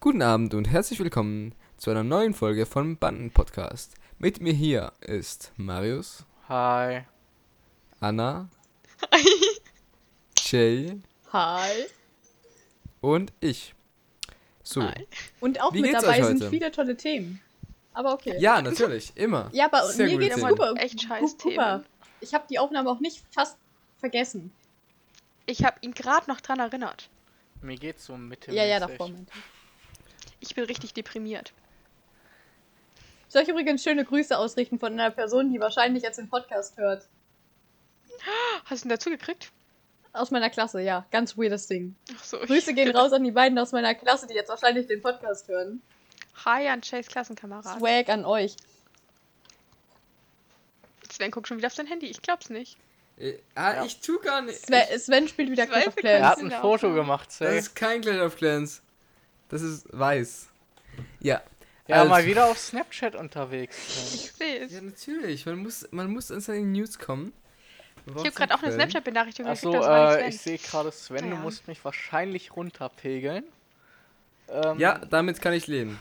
Guten Abend und herzlich willkommen zu einer neuen Folge vom Banden Podcast. Mit mir hier ist Marius, Hi. Anna, Jay Hi. und ich. So. Hi. Und auch Wie mit geht's dabei euch sind viele tolle Themen. Aber okay. Ja, natürlich, immer. Ja, aber Sehr mir geht's Themen. super. Echt scheiß Themen. Ich habe die Aufnahme auch nicht fast vergessen. Ich habe ihn gerade noch dran erinnert. Mir geht's so Mitte. Ja, ja, davor. meinte ich. Bin richtig deprimiert. Soll ich übrigens schöne Grüße ausrichten von einer Person, die wahrscheinlich jetzt den Podcast hört. Hast du ihn dazu gekriegt? Aus meiner Klasse, ja. Ganz weirdes Ding. Ach so. Grüße gehen raus an die beiden aus meiner Klasse, die jetzt wahrscheinlich den Podcast hören. Hi an Chase Klassenkamerad. Swag an euch. Sven guckt schon wieder auf sein Handy. Ich glaub's nicht. Äh, ah, Ja. ich tu gar nicht. Sven, Sven spielt wieder Clash of Zweifel Er Clans. hat in ein Foto gemacht, Das safe. ist kein Clash of Clans. Das ist weiß. Ja. Ja, also- mal wieder auf Snapchat unterwegs. Ich seh's. Ja, natürlich. Man muss, man muss an seine News kommen. Ich habe gerade auch eine. Snapchat-Benachrichtigung Achso, äh, ich sehe gerade, Sven, Ah, du ja. musst mich wahrscheinlich runterpegeln. Ähm, Ja, damit kann ich leben.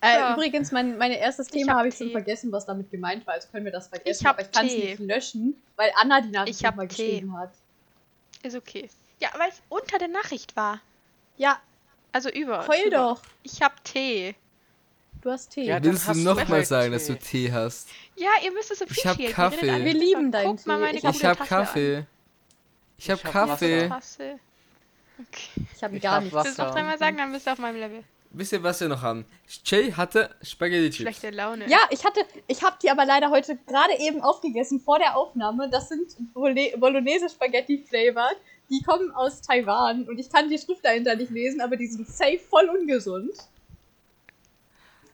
Äh, Ja. Übrigens, mein, mein erstes Ich Thema hab habe ich schon vergessen, was damit gemeint war. Also können wir das vergessen. Ich aber ich kann es nicht löschen, weil Anna die Nachricht Ich Tee. geschrieben hat. Ist okay. Ja, weil es unter der Nachricht war. Ja, Also über. heul drüber. doch. Ich hab Tee. Du hast Tee. Ja, Willst du nochmal sagen, Tee. dass du Tee hast? Ja, ihr müsst es Ich hab appreciaten. Kaffee. Wir lieben deinen Guck mal Tee. meine Ich hab- Ich hab Tasse an. Kaffee. Ich hab Ich hab Kaffee. Tasse. Okay. Ich habe Ich gar hab nichts. Willst du noch Wasser. dreimal sagen, dann bist du auf meinem Level. Wisst ihr, was wir noch haben? Jay hatte Spaghetti Chips. Schlechte Laune. Ja, ich hatte, ich habe die aber leider heute gerade eben aufgegessen vor der Aufnahme. Das sind Bolognese Spaghetti Flavor. Die kommen aus Taiwan und ich kann die Schrift dahinter nicht lesen, aber die sind safe voll ungesund.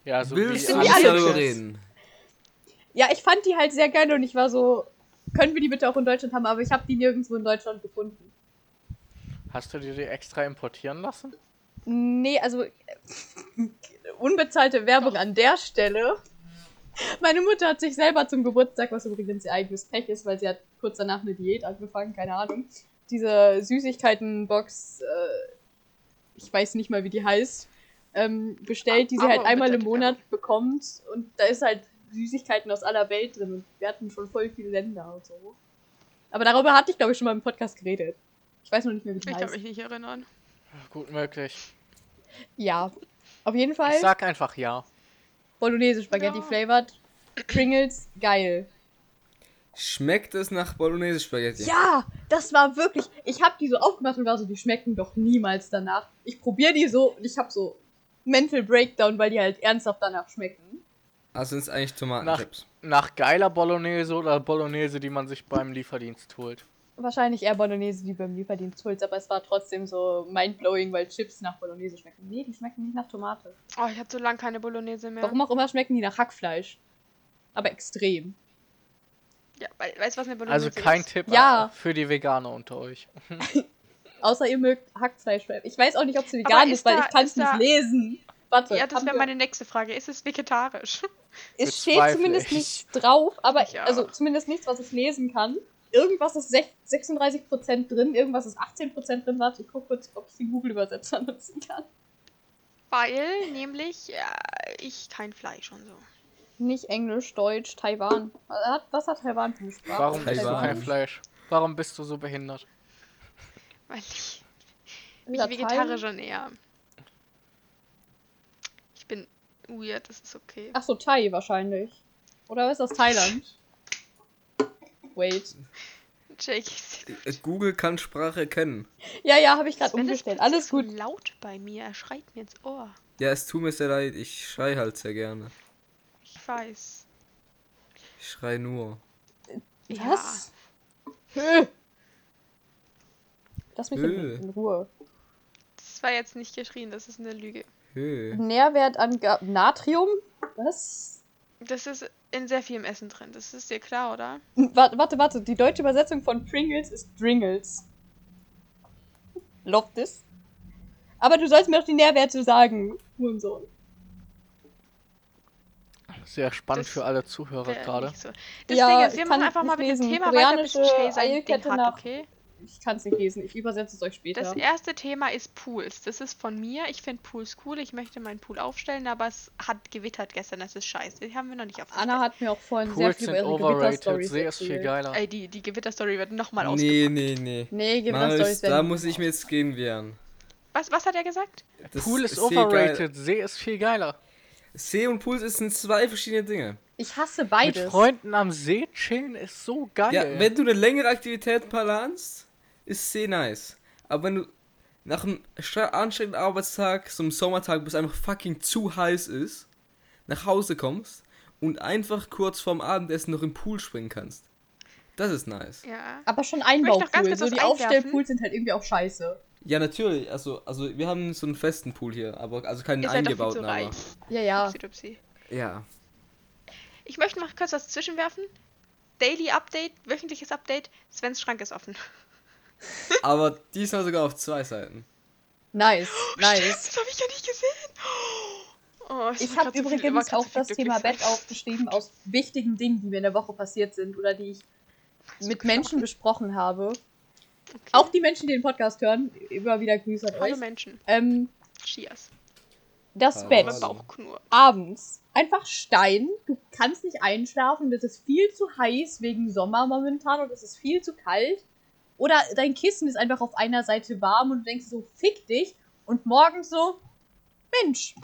Ja, so Willst wie du die alle reden? Ja, ich fand die halt sehr geil und ich war so, können wir die bitte auch in Deutschland haben, aber ich habe die nirgendwo in Deutschland gefunden. Hast du dir die extra importieren lassen? Nee, also unbezahlte Werbung an der Stelle. Meine Mutter hat sich selber zum Geburtstag, was übrigens ihr eigenes Pech ist, weil sie hat kurz danach eine Diät angefangen, keine Ahnung. Diese Süßigkeiten-Box, äh, ich weiß nicht mal, wie die heißt, ähm, bestellt, die sie Aber halt einmal im Monat bekommt. Und da ist halt Süßigkeiten aus aller Welt drin. Und wir hatten schon voll viele Länder und so. Aber darüber hatte ich, glaube ich, schon mal im Podcast geredet. Ich weiß noch nicht mehr, wie die Ich kann heißt. mich nicht erinnern. Gut möglich. Ja, auf jeden Fall. Ich sag einfach ja. Bolognese Spaghetti Ja. flavored. Pringles, geil. Schmeckt es nach Bolognese Spaghetti? Ja, das war wirklich. Ich habe die so aufgemacht und war so, die schmecken doch niemals danach. Ich probiere die so und ich habe so Mental Breakdown, weil die halt ernsthaft danach schmecken. Also sind es eigentlich Tomatenchips. Nach geiler Bolognese oder Bolognese, die man sich beim Lieferdienst holt. Wahrscheinlich eher Bolognese, die beim Lieferdienst holst, aber es war trotzdem so mindblowing, weil Chips nach Bolognese schmecken. Nee, die schmecken nicht nach Tomate. Oh, ich habe so lange keine Bolognese mehr. Warum auch immer schmecken die nach Hackfleisch. Aber extrem. Ja, we weißt du, was eine Bolognese Also kein ist? Tipp Ja. äh, für die Veganer unter euch. Außer ihr mögt Hackfleisch. Ich weiß auch nicht, ob sie Aber vegan ist ist, weil da- ich kann es ist da- nicht lesen. Warte, Ja, das wäre wir- meine nächste Frage. Ist es vegetarisch? Es steht zumindest ich. nichts drauf, aber Ja. also zumindest nichts, was ich lesen kann. Irgendwas ist sech- 36% drin, irgendwas ist 18% drin. Warte, ich guck kurz, ob ich den Google-Übersetzer nutzen kann. Weil nämlich ja, ich kein Fleisch und so. Nicht Englisch, Deutsch, Taiwan. Was hat, Taiwan für eine Sprache? Warum isst du Taiwan. kein Fleisch? Warum bist du so behindert? Weil ich mich vegetarisch ernähre. Ich bin weird, das ist okay. Ach so, Thai wahrscheinlich. Oder was ist das Thailand? Wait. Jake Äh, Google kann Sprache erkennen. Ja, ja, habe ich gerade umgestellt. Alles gut. So laut bei mir, er schreit mir ins Ohr. Ja, es tut mir sehr leid. Ich schrei halt sehr gerne. Ich weiß. Ich schrei nur. Was? Hö. Lass mich in, Hö. in Ruhe. Das war jetzt nicht geschrien, das ist eine Lüge. Hö. Nährwertangaben. Natrium? Was? Das ist in sehr vielem Essen drin. Das ist dir klar, oder? Warte, warte, warte. Die deutsche Übersetzung von Pringles ist Dringles. Love this. Aber du sollst mir doch die Nährwerte sagen, Hurensohn. Sehr spannend Das für alle Zuhörer gerade. So. Das Ja, ist, wir kann machen einfach mal mit dem. Thema weiter, bis Koreanische Shay sein Ding hat, nach- okay? Ich kann es nicht lesen. Ich übersetze es euch später. Das erste Thema ist Pools. Das ist von mir. Ich finde Pools cool. Ich möchte meinen Pool aufstellen, aber es hat gewittert gestern. Das ist scheiße. Die haben wir noch nicht aufgestellt. Anna hat mir auch vorhin sehr Pools viel sind über ihre overrated. Gewitterstories See ist viel erzählt. geiler. Ey, die, die Gewitterstory wird nochmal Nee, ausgepackt. nee, nee. Nee, Marius, Gewitterstories da muss ich mir jetzt gegen wehren. Was, was hat er gesagt? Das Pool ist See overrated. See ist viel geiler. See und Pool sind zwei verschiedene Dinge. Ich hasse Mit beides. Freunden am See chillen ist so geil. Ja, wenn du eine längere Aktivität planst, ist See nice. Aber wenn du nach einem anstrengenden Arbeitstag, so einem Sommertag, wo es einfach fucking zu heiß ist, nach Hause kommst und einfach kurz vorm Abendessen noch im Pool springen kannst. Das ist nice. Ja. Aber schon Einbaupool. So die. Aufstellpools sind halt irgendwie auch scheiße. Ja, natürlich. Also, also wir haben so einen festen Pool hier, aber also keinen Ihr seid doch viel zu eingebauten, reich. Ja, ja. Upsi dupsi. Ja. Ich möchte noch kurz was zwischenwerfen. Daily Update, wöchentliches Update. Svens Schrank ist offen. Aber diesmal sogar auf zwei Seiten. Nice, nice. Das habe ich ja nicht gesehen. Oh, Ich war habe so übrigens auch so viel das Thema Bett aufgeschrieben aus wichtigen Dingen, die mir in der Woche passiert sind oder die ich mit Menschen besprochen habe. Okay. Auch die Menschen, die den Podcast hören, immer wieder Grüße an Hallo euch. Menschen. Ähm, Cheers. das Hallo. Bett Mein Bauchknurr. abends einfach Stein. Du kannst nicht einschlafen. Das ist viel zu heiß wegen Sommer momentan und es ist viel zu kalt. Oder dein Kissen ist einfach auf einer Seite warm und du denkst so, fick dich. Und morgens so, Mensch,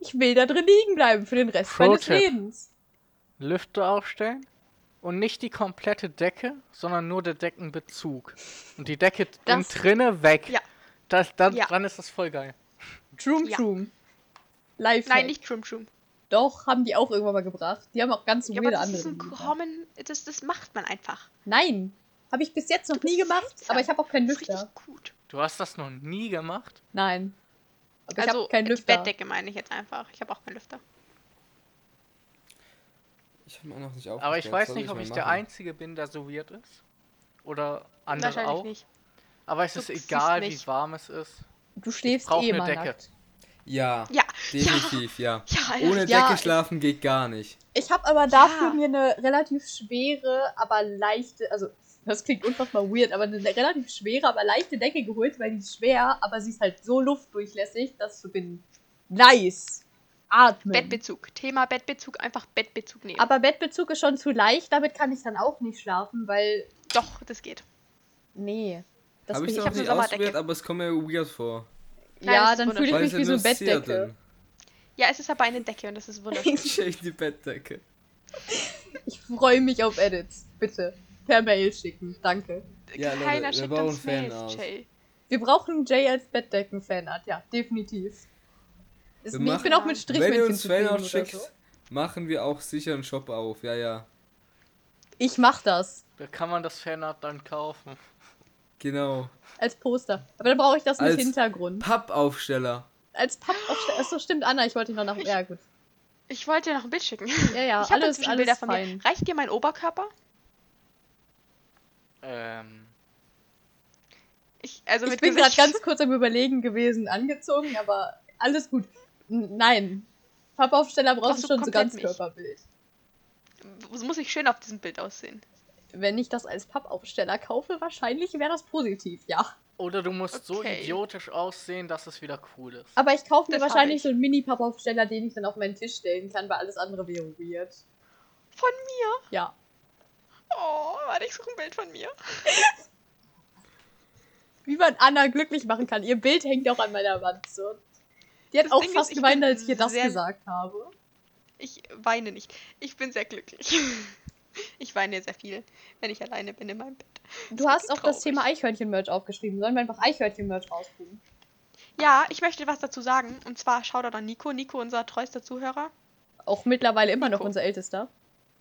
ich will da drin liegen bleiben für den Rest meines. Lebens. Lüfte aufstellen und nicht die komplette Decke, sondern nur der Deckenbezug. Und die Decke innen Das- drinne weg. Ja. Das, dann, Ja. dann ist das voll geil. Troom Ja. Troom. Live. Nein, nicht Trum Trum. Doch, haben die auch irgendwann mal gebracht. Die haben auch ganz Ja, aber weirde das andere. ist ein common. Das, das macht man einfach. Nein, habe ich bis jetzt noch nie gemacht, aber ich habe auch keinen Das ist Lüfter. richtig gut. Du hast das noch nie gemacht? Nein. Aber ich also, habe keinen die Lüfter. Bettdecke meine ich jetzt einfach. Ich habe auch keinen Lüfter. Ich habe mir noch nicht aufgestellt. Aber ich weiß nicht, ob ich der machen. Einzige bin, der so weird ist. Oder andere Wahrscheinlich auch. nicht. Aber es Du ist egal, wie warm es ist. Du schläfst brauch eh eine Decke. nackt. Ja, Ja. definitiv, ja. Ja, Alter. Ohne Ja, Decke ich- schlafen geht gar nicht. Ich habe aber dafür Ja. mir eine relativ schwere, aber leichte, also das klingt unfassbar weird, aber eine relativ schwere, aber leichte Decke geholt, weil die ist schwer, aber sie ist halt so luftdurchlässig, dass du bin nice. Atmen. Bettbezug. Thema Bettbezug. Einfach Bettbezug nehmen. aber Bettbezug ist schon zu leicht, damit kann ich dann auch nicht schlafen, weil Doch, das geht. nee. Das Habe ich bin noch nicht ausprobiert, aber es kommt mir weird vor. Nein, ja, dann fühle ich mich wie so eine Bettdecke. dünn. Ja, es ist aber eine Decke und das ist wunderschön. Shake die Bettdecke. Ich freue mich auf Edits. Bitte. Per Mail schicken. Danke. Ja, Leute, Keiner wir schickt uns Mails, Fanart. Jay. Wir brauchen Jay als Bettdecken-Fanart. Ja, definitiv. Ist mir, ich machen- bin auch mit Wenn Strichmännchen ihr uns Fanart schickt, so. machen wir auch sicher einen Shop auf. Ja, ja. Ich mach das. Da kann man das Fanart dann kaufen. Genau. Als Poster. Aber dann brauche ich das mit Als- Hintergrund. Pappaufsteller. Als Pappaufsteller. Achso, stimmt, Anna, ich wollte dich noch nach. Ja, gut. Ich wollte dir noch ein Bild schicken. Ja, ja, ich alles, inzwischen alles Bilder von fein. mir. Reicht dir mein Oberkörper? Ähm, Ich, also Ich mit bin gerade ganz kurz am Überlegen gewesen, angezogen, aber alles gut. Nein. Pappaufsteller brauchst du schon so ganz. Körperbild. Es muss ich schön auf diesem Bild aussehen. Wenn ich das als Pappaufsteller kaufe, wahrscheinlich wäre das positiv, ja. oder du musst so Okay. idiotisch aussehen, dass es wieder cool ist. Aber ich kaufe mir Das wahrscheinlich ich. so einen Mini-Pappaufsteller, den ich dann auf meinen Tisch stellen kann, weil alles andere wäre weird. Von mir? Ja. Oh, warte, ich suche ein Bild von mir. Wie man Anna glücklich machen kann. Ihr Bild hängt auch an meiner Wand. So. Die hat Das auch Ding ist, fast ich geweint, bin als ich ihr das sehr- gesagt habe. Ich weine nicht. Ich bin sehr glücklich. Ich weine sehr viel, wenn ich alleine bin in meinem Bett. Du ist hast auch traurig. das Thema Eichhörnchen-Merch aufgeschrieben. Sollen wir einfach Eichhörnchen-Merch rausbringen? Ja, ich möchte was dazu sagen. Und zwar Shoutout an Nico. Nico, unser treuester Zuhörer. Auch mittlerweile immer noch Nico. unser Ältester.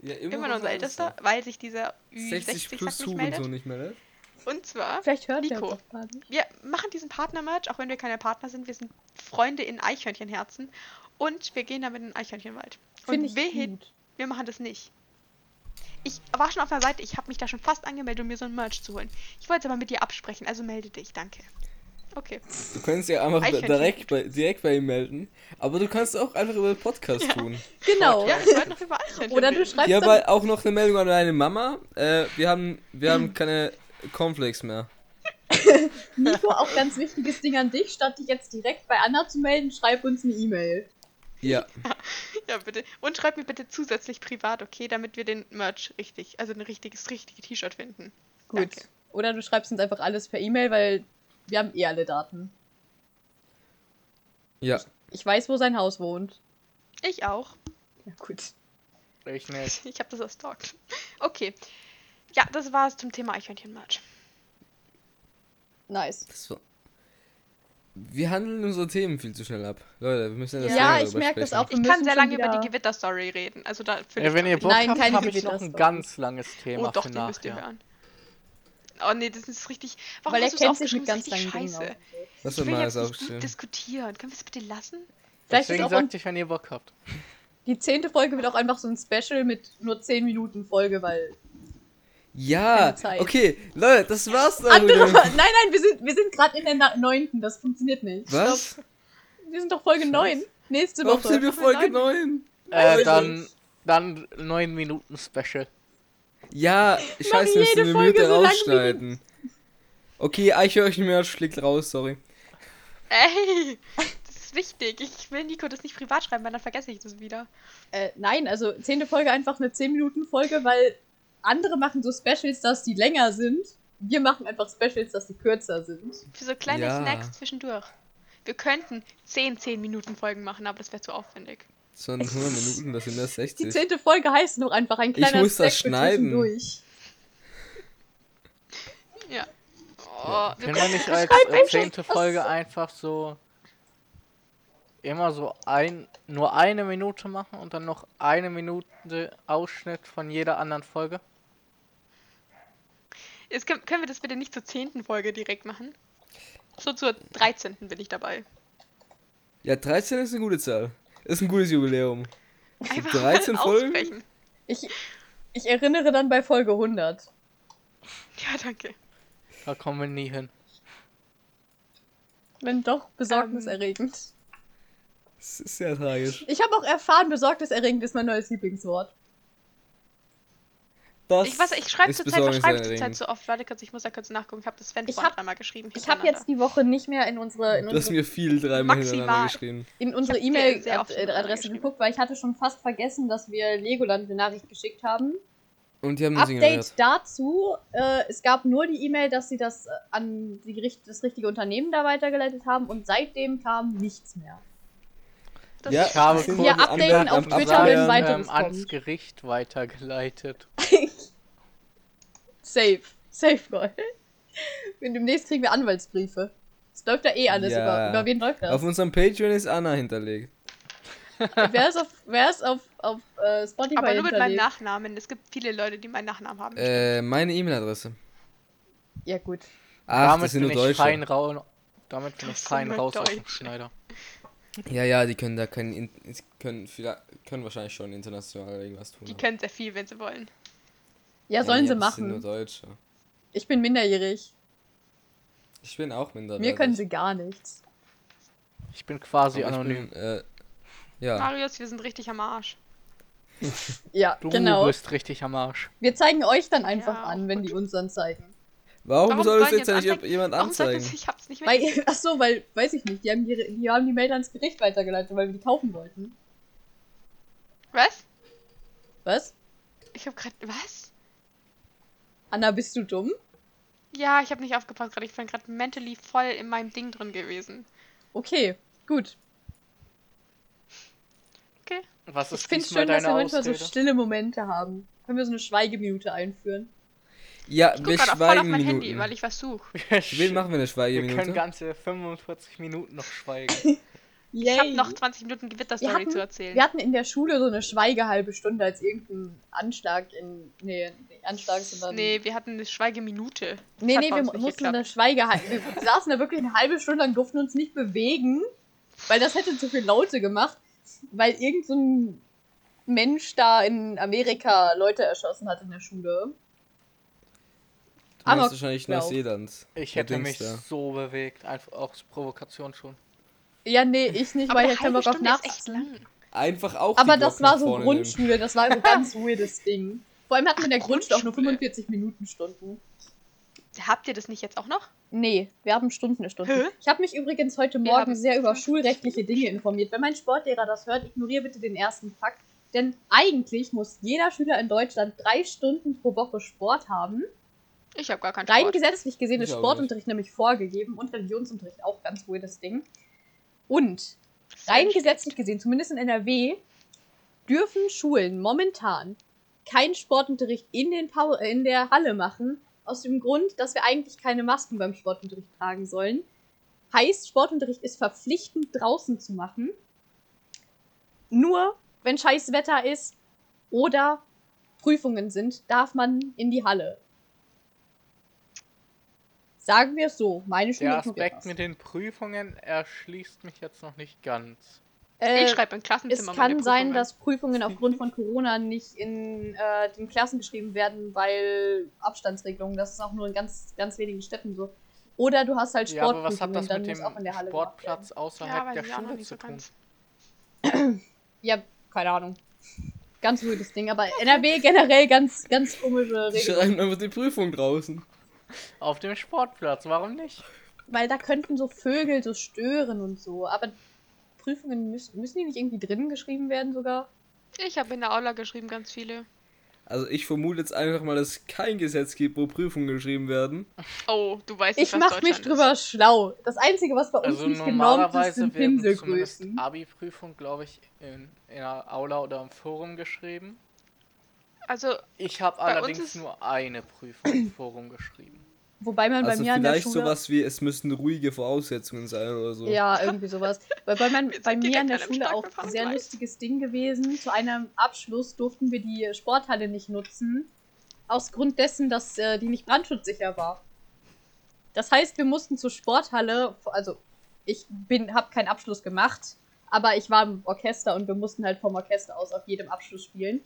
Ja, Immer noch unser Ältester, weil sich dieser 60 Ü60 plus nicht meldet. Hurensohn nicht meldet. Und zwar, Vielleicht hört Nico. wir machen diesen Partner-Merch, auch wenn wir keine Partner sind. Wir sind Freunde in Eichhörnchenherzen. Und wir gehen damit in den Eichhörnchenwald. Finde Und ich wehe, gut. wir machen das nicht. Ich war schon auf der Seite, ich habe mich da schon fast angemeldet, um mir so ein Merch zu holen. Ich wollte es aber mit dir absprechen, also melde dich, danke. Okay. Du kannst ja einfach direkt bei, direkt bei ihm melden. Aber du kannst auch einfach über den Podcast tun. Genau. Ja, ich noch über Oder du schreibst dann, aber auch noch eine Meldung an deine Mama. Äh, wir haben, wir haben keine Cornflakes mehr. Nico, auch ganz wichtiges Ding an dich, statt dich jetzt direkt bei Anna zu melden, schreib uns eine E-Mail. Ja. Ja, bitte. Und schreib mir bitte zusätzlich privat, okay, damit wir den Merch richtig, also ein richtiges, richtige T-Shirt finden. Gut. Danke. Oder du schreibst uns einfach alles per E-Mail, weil wir haben eh alle Daten. Ja. Ich weiß, wo sein Haus wohnt. Ich auch. Ja, gut. Ich nicht. Ich habe das erstalkt. Okay. Ja, das war's zum Thema Eichhörnchen-Merch. Nice. Das war... Wir handeln unsere Themen viel zu schnell ab. Leute, wir müssen das Ja, ich drüber merk das auch. Wir Ich kann sehr lange über wieder- die Gewitter-Story reden. Also da Ja, wenn ihr Bock Nein, habt, habe ich noch ein ganz langes Thema Oh doch, für die müsst ihr nachher. hören. Oh nee, das ist richtig. Warum Weil er kennt sich mit ganz Das ist langen Dingen scheiße. aus. Was Ich will jetzt nicht gut diskutieren. Können wir es bitte lassen? Vielleicht Deswegen sagte ich, wenn ihr Bock habt. die zehnte Folge wird auch einfach so ein Special mit nur 10 Minuten Folge, weil Ja, okay, Leute, das war's dann. andere. Nein, nein, wir sind, wir sind gerade in der neunten. Das funktioniert nicht. Was? Stopp. Wir sind doch Folge 9. Nächste Warum Woche. sind wir Folge 9? Äh, ich dann, dann 9 Minuten Special. Ja, scheiße, müssen wir Folge Minute so rausschneiden. Okay, Eichhörnchen-Merch fliegt raus, sorry. Ey! Das ist wichtig. Ich will Nico das nicht privat schreiben, weil dann vergesse ich das wieder. Äh, nein, also zehnte Folge einfach eine 10 Minuten Folge, weil andere machen so Specials, dass die länger sind. Wir machen einfach Specials, dass die kürzer sind. Für so kleine Ja. Snacks zwischendurch. Wir könnten 10 10 Minuten Folgen machen, aber das wäre zu aufwendig. So in 100 Minuten, das sind erst Die 60. zehnte Folge heißt noch einfach ein kleiner muss das Snack für schneiden. zwischendurch. Ja. Oh, wir Können wir nicht als zehnte was- Folge einfach so immer so ein nur eine Minute machen und dann noch eine Minute Ausschnitt von jeder anderen Folge? Jetzt können, können wir das bitte nicht zur 10. Folge direkt machen? So zur 13. bin ich dabei. Ja, 13 ist eine gute Zahl. Ist ein gutes Jubiläum. Einfach 13 mal Folgen? Ich, ich erinnere dann bei Folge 100. Ja, danke. Da kommen wir nie hin. Wenn doch, besorgniserregend. Das ist sehr tragisch. Ich habe auch erfahren, besorgniserregend ist mein neues Lieblingswort. Das Ich weiß, ich schreibe ist zurzeit, was schreibe ich besorgniserregend. zurzeit so oft? Warte kurz, ich muss da kurz nachgucken. Ich habe das Sven Ich hab- dreimal geschrieben. Ich habe jetzt die Woche nicht mehr in unsere, in Du hast mir viel dreimal Maximal. hintereinander geschrieben. in unsere Ich E-Mail-Adresse geguckt, weil ich hatte schon fast vergessen, dass wir Legoland eine Nachricht geschickt haben. Und die haben Update ignoriert. dazu, äh, es gab nur die E-Mail, dass sie das äh, an die, das richtige Unternehmen da weitergeleitet haben und seitdem kam nichts mehr. Das Ja, Ich habe Wir updaten auf Twitter, wenn ähm, weiteres ans kommt. Gericht weitergeleitet. Safe. Safe Call. Und demnächst kriegen wir Anwaltsbriefe. Es läuft da eh alles Ja. über. Über wen läuft Auf das? unserem Patreon ist Anna hinterlegt. wer ist auf, wer ist auf, auf äh, Spotify aber nur mit meinem? Nachnamen. Es gibt viele Leute, die meinen Nachnamen haben. Äh, meine E-Mail-Adresse. Ja, gut. Ach, damit das sind bin nur fein Deutsche. rau damit bin ich fein raus aus dem. Schneider. Ja, ja, die können da können, vielleicht, können wahrscheinlich schon international irgendwas tun. Die aber- können sehr viel, wenn sie wollen. Ja, sollen nee, sie das sind nur machen. Deutsche. Ich bin minderjährig. Ich bin auch minderwertig. Mir können sie gar nichts. Ich bin quasi Aber ich anonym. Bin, äh, ja. Marius, wir sind richtig am Arsch. Ja, Du genau. bist richtig am Arsch. Wir zeigen euch dann einfach Ja, an, wenn die uns dann zeigen. Warum, Warum soll es jetzt jetzt nicht anzeigen- jemand anzeigen? ich hab's nicht Weil, weg? ach so, weil, weiß ich nicht, die haben die, die haben die Mail ans Gericht weitergeleitet, weil wir die kaufen wollten. Was? Was? Ich hab grad. Was? Anna, bist du dumm? Ja, ich habe nicht aufgepasst gerade. Ich bin gerade mentally voll in meinem Ding drin gewesen. Okay, gut. Okay. Was Ich ist finde diesmal schön, dass wir manchmal so Ausrede? stille Momente haben. Können wir so eine Schweigeminute einführen? Ja, Ich wir gerade voll auf schweigen mein Handy, Minuten. weil ich was suche. Wen machen wir eine Wir Schweigeminute? können ganze 45 Minuten noch schweigen. Ich habe noch 20 Minuten wir Gewitterstory hatten, zu erzählen. wir hatten in der Schule so eine Schweigehalbe Stunde, als irgendein Anschlag in. Nee, nicht Anschlag, sondern. Nee, wir hatten eine Schweigeminute. nee, Hat nee bei wir mussten geklappt. eine Schweigehalbe. Wir saßen da wirklich eine halbe Stunde lang, durften uns nicht bewegen, weil das hätte zu viel Laute gemacht, weil irgend so ein Mensch da in Amerika Leute erschossen hat in der Schule. Du meinst wahrscheinlich. Neuseeland. Ich hätte Dings mich da. so bewegt, einfach aus Provokation schon. Ja, nee, ich nicht, Aber weil ich keinen halbe Bock auf Stunde ist echt Nachsitzen. lang. Einfach auch Aber die das war so vorne nehmen. Grundschule, das war ein ganz weirdes Ding. Vor allem hatten wir in der Grundschule auch nur Grundschule. 45 Minuten Stunden. Habt ihr das nicht jetzt auch noch? Nee, wir haben Stunden eine Stunde. Hä? Ich habe mich übrigens heute Morgen sehr über 50 schulrechtliche Dinge informiert. Wenn mein Sportlehrer das hört, ignoriere bitte den ersten Fakt. Denn eigentlich muss jeder Schüler in Deutschland drei Stunden pro Woche Sport haben. Ich habe gar keinen Rein Sport. gesetzlich gesehen ist Sportunterricht nämlich vorgegeben und Religionsunterricht auch ganz weirdes Ding. Und rein gesetzlich gesehen, zumindest in NRW, dürfen Schulen momentan keinen Sportunterricht in, den Pau äh, in der Halle machen, aus dem Grund, dass wir eigentlich keine Masken beim Sportunterricht tragen sollen. Heißt, Sportunterricht ist verpflichtend draußen zu machen. Nur wenn scheiß Wetter ist oder Prüfungen sind, darf man in die Halle. Sagen wir es so, meine Schule Der Aspekt das. mit den Prüfungen erschließt mich jetzt noch nicht ganz. Äh, ich schreibe im es Klassenzimmer kann meine sein, dass Prüfungen aufgrund von Corona nicht in äh, den Klassen geschrieben werden, weil Abstandsregelungen, das ist auch nur in ganz, ganz wenigen Städten so. Oder du hast halt Ja, aber was hat Sportprüfungen, das dann mit dem auch in der Halle gemacht Sportplatz ja, außerhalb weiß der Schule zu so tun? Ja, keine Ahnung. Ganz weirdes Ding, aber NRW generell ganz, ganz komische Die Regelungen. schreiben einfach die Prüfung draußen. Auf dem Sportplatz, warum nicht? Weil da könnten so Vögel so stören und so, aber Prüfungen müssen, müssen die nicht irgendwie drinnen geschrieben werden sogar? Ich habe in der Aula geschrieben ganz viele. Also ich vermute jetzt einfach mal, dass es kein Gesetz gibt, wo Prüfungen geschrieben werden. Oh, du weißt nicht, Ich was mach mich Deutschland drüber schlau. Das Einzige, was bei uns Also nicht genormt ist, sind Pinselgrößen. Abi-Prüfung, glaube ich, in, in einer Aula oder im Forum geschrieben. ist. Also, Ich habe allerdings ist- nur eine Prüfung im Forum geschrieben. Wobei man bei Also mir an der vielleicht Schule. sowas wie, es müssten ruhige Voraussetzungen sein oder so. Ja, irgendwie sowas. Weil bei, mein, bei mir an der Schule auch Starkbefahren sehr lustiges Ding gewesen. Zu einem Abschluss durften wir die Sporthalle nicht nutzen. Aus Grund dessen, dass äh, die nicht brandschutzsicher war. Das heißt, wir mussten zur Sporthalle, also ich bin, habe keinen Abschluss gemacht, aber ich war im Orchester und wir mussten halt vom Orchester aus auf jedem Abschluss spielen.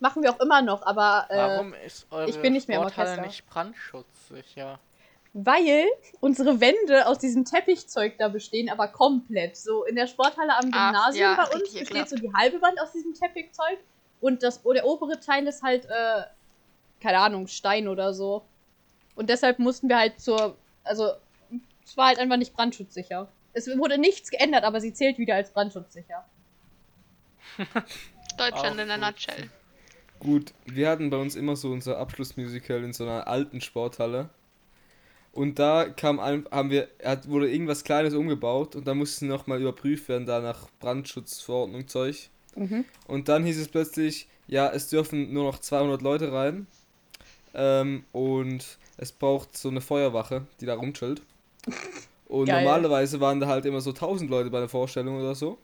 Machen wir auch immer noch, aber äh, Warum ist eure ich bin nicht mehr im Sporthalle Orchester. nicht brandschutzsicher? Weil unsere Wände aus diesem Teppichzeug da bestehen, aber komplett. So in der Sporthalle am Ach, Gymnasium ja, bei uns richtig besteht so die halbe Wand aus diesem Teppichzeug und das, der obere Teil ist halt, äh, keine Ahnung, Stein oder so. Und deshalb mussten wir halt zur, also es war halt einfach nicht brandschutzsicher. Es wurde nichts geändert, aber sie zählt wieder als brandschutzsicher. Deutschland Auch in gut. nutshell. Gut, wir hatten bei uns immer so unser Abschlussmusical in so einer alten Sporthalle. Und da kam ein, haben wir, hat, wurde irgendwas Kleines umgebaut und da musste nochmal überprüft werden, da nach Brandschutzverordnung Zeug. Mhm. Und dann hieß es plötzlich, ja, es dürfen nur noch 200 Leute rein. Ähm, und es braucht so eine Feuerwache, die da rumchillt. Und Geil. normalerweise waren da halt immer so 1000 Leute bei der Vorstellung oder so.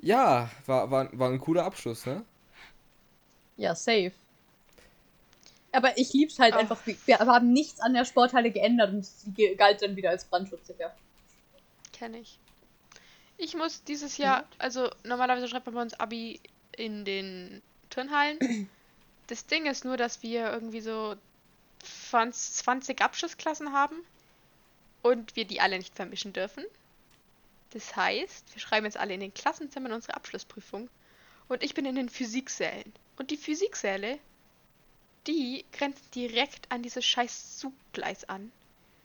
Ja, war, war, war ein cooler Abschluss, ne? Ja, safe. Aber ich lieb's halt Ach. einfach. wie- Wir haben nichts an der Sporthalle geändert und sie galt dann wieder als brandschutzsicher. Kenne ich. Ich muss dieses Jahr, also normalerweise schreibt man bei uns Abi in den Turnhallen. Das Ding ist nur, dass wir irgendwie so 20, 20 Abschlussklassen haben und wir die alle nicht vermischen dürfen. Das heißt, wir schreiben jetzt alle in den Klassenzimmern unsere Abschlussprüfung und ich bin in den Physiksälen. Und die Physiksäle, die grenzen direkt an dieses scheiß Zuggleis an.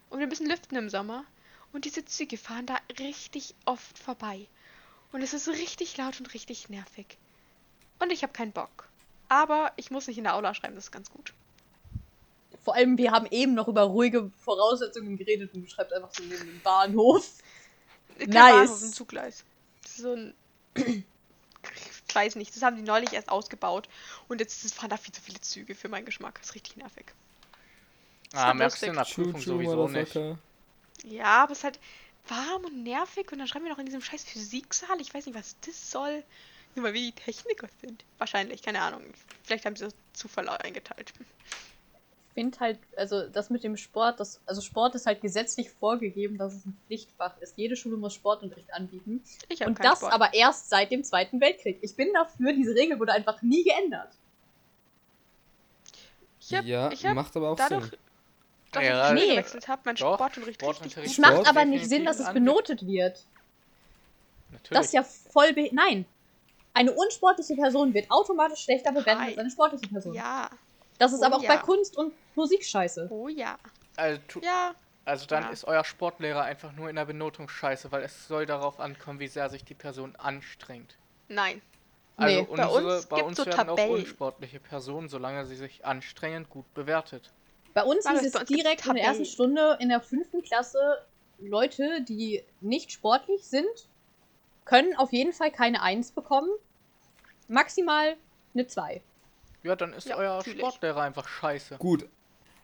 Und wir müssen lüften im Sommer. Und diese Züge fahren da richtig oft vorbei. Und es ist richtig laut und richtig nervig. Und ich habe keinen Bock. Aber ich muss nicht in der Aula schreiben, das ist ganz gut. Vor allem, wir haben eben noch über ruhige Voraussetzungen geredet und du schreibst einfach so neben dem Bahnhof. Kein Nice. Bahnhof, ein Zuggleis. So ein. Ich weiß nicht, das haben die neulich erst ausgebaut. Und jetzt fahren da viel zu viele Züge für meinen Geschmack. Das ist richtig nervig. Das Ah, merkst du in der. Prüfung sowieso nicht. Ja, aber es ist halt warm und nervig. Und dann schreiben wir noch in diesem scheiß Physiksaal. Ich weiß nicht, was das soll. Nur weil wir die Techniker sind. Wahrscheinlich, keine Ahnung. Vielleicht haben sie das Zufall eingeteilt. Ich finde halt, also das mit dem Sport, das, also Sport ist halt gesetzlich vorgegeben, dass es ein Pflichtfach ist. Jede Schule muss Sportunterricht anbieten. Ich habe Und das Sport. aber erst seit dem Zweiten Weltkrieg. Ich bin dafür, diese Regel wurde einfach nie geändert. Ich hab, ja, ich hab macht aber auch dadurch, Sinn. dass Ja, nee. gewechselt habe, mein Doch, Sportunterricht richtig Sportunterricht Es. Sport macht aber nicht Sinn, dass es benotet wird. Natürlich. Das ist ja voll be Nein. Eine unsportliche Person wird automatisch schlechter bewertet als eine sportliche Person. Ja, Das ist Oh aber auch ja. bei Kunst und Musik scheiße. Oh ja. Also, tu, Ja. also dann Ja. ist euer Sportlehrer einfach nur in der Benotung scheiße, weil es soll darauf ankommen, wie sehr sich die Person anstrengt. Nein. Also Nee. unsere, Bei uns bei uns so werden auch Tabellen. unsportliche Personen, solange sie sich anstrengen, gut bewertet. Bei uns bei es direkt in der ersten. Stunde in der fünften Klasse, Leute, die nicht sportlich sind, können auf jeden Fall keine Eins bekommen. Maximal eine 2. Ja, dann ist Ja, euer. Sportlehrer einfach scheiße. Gut.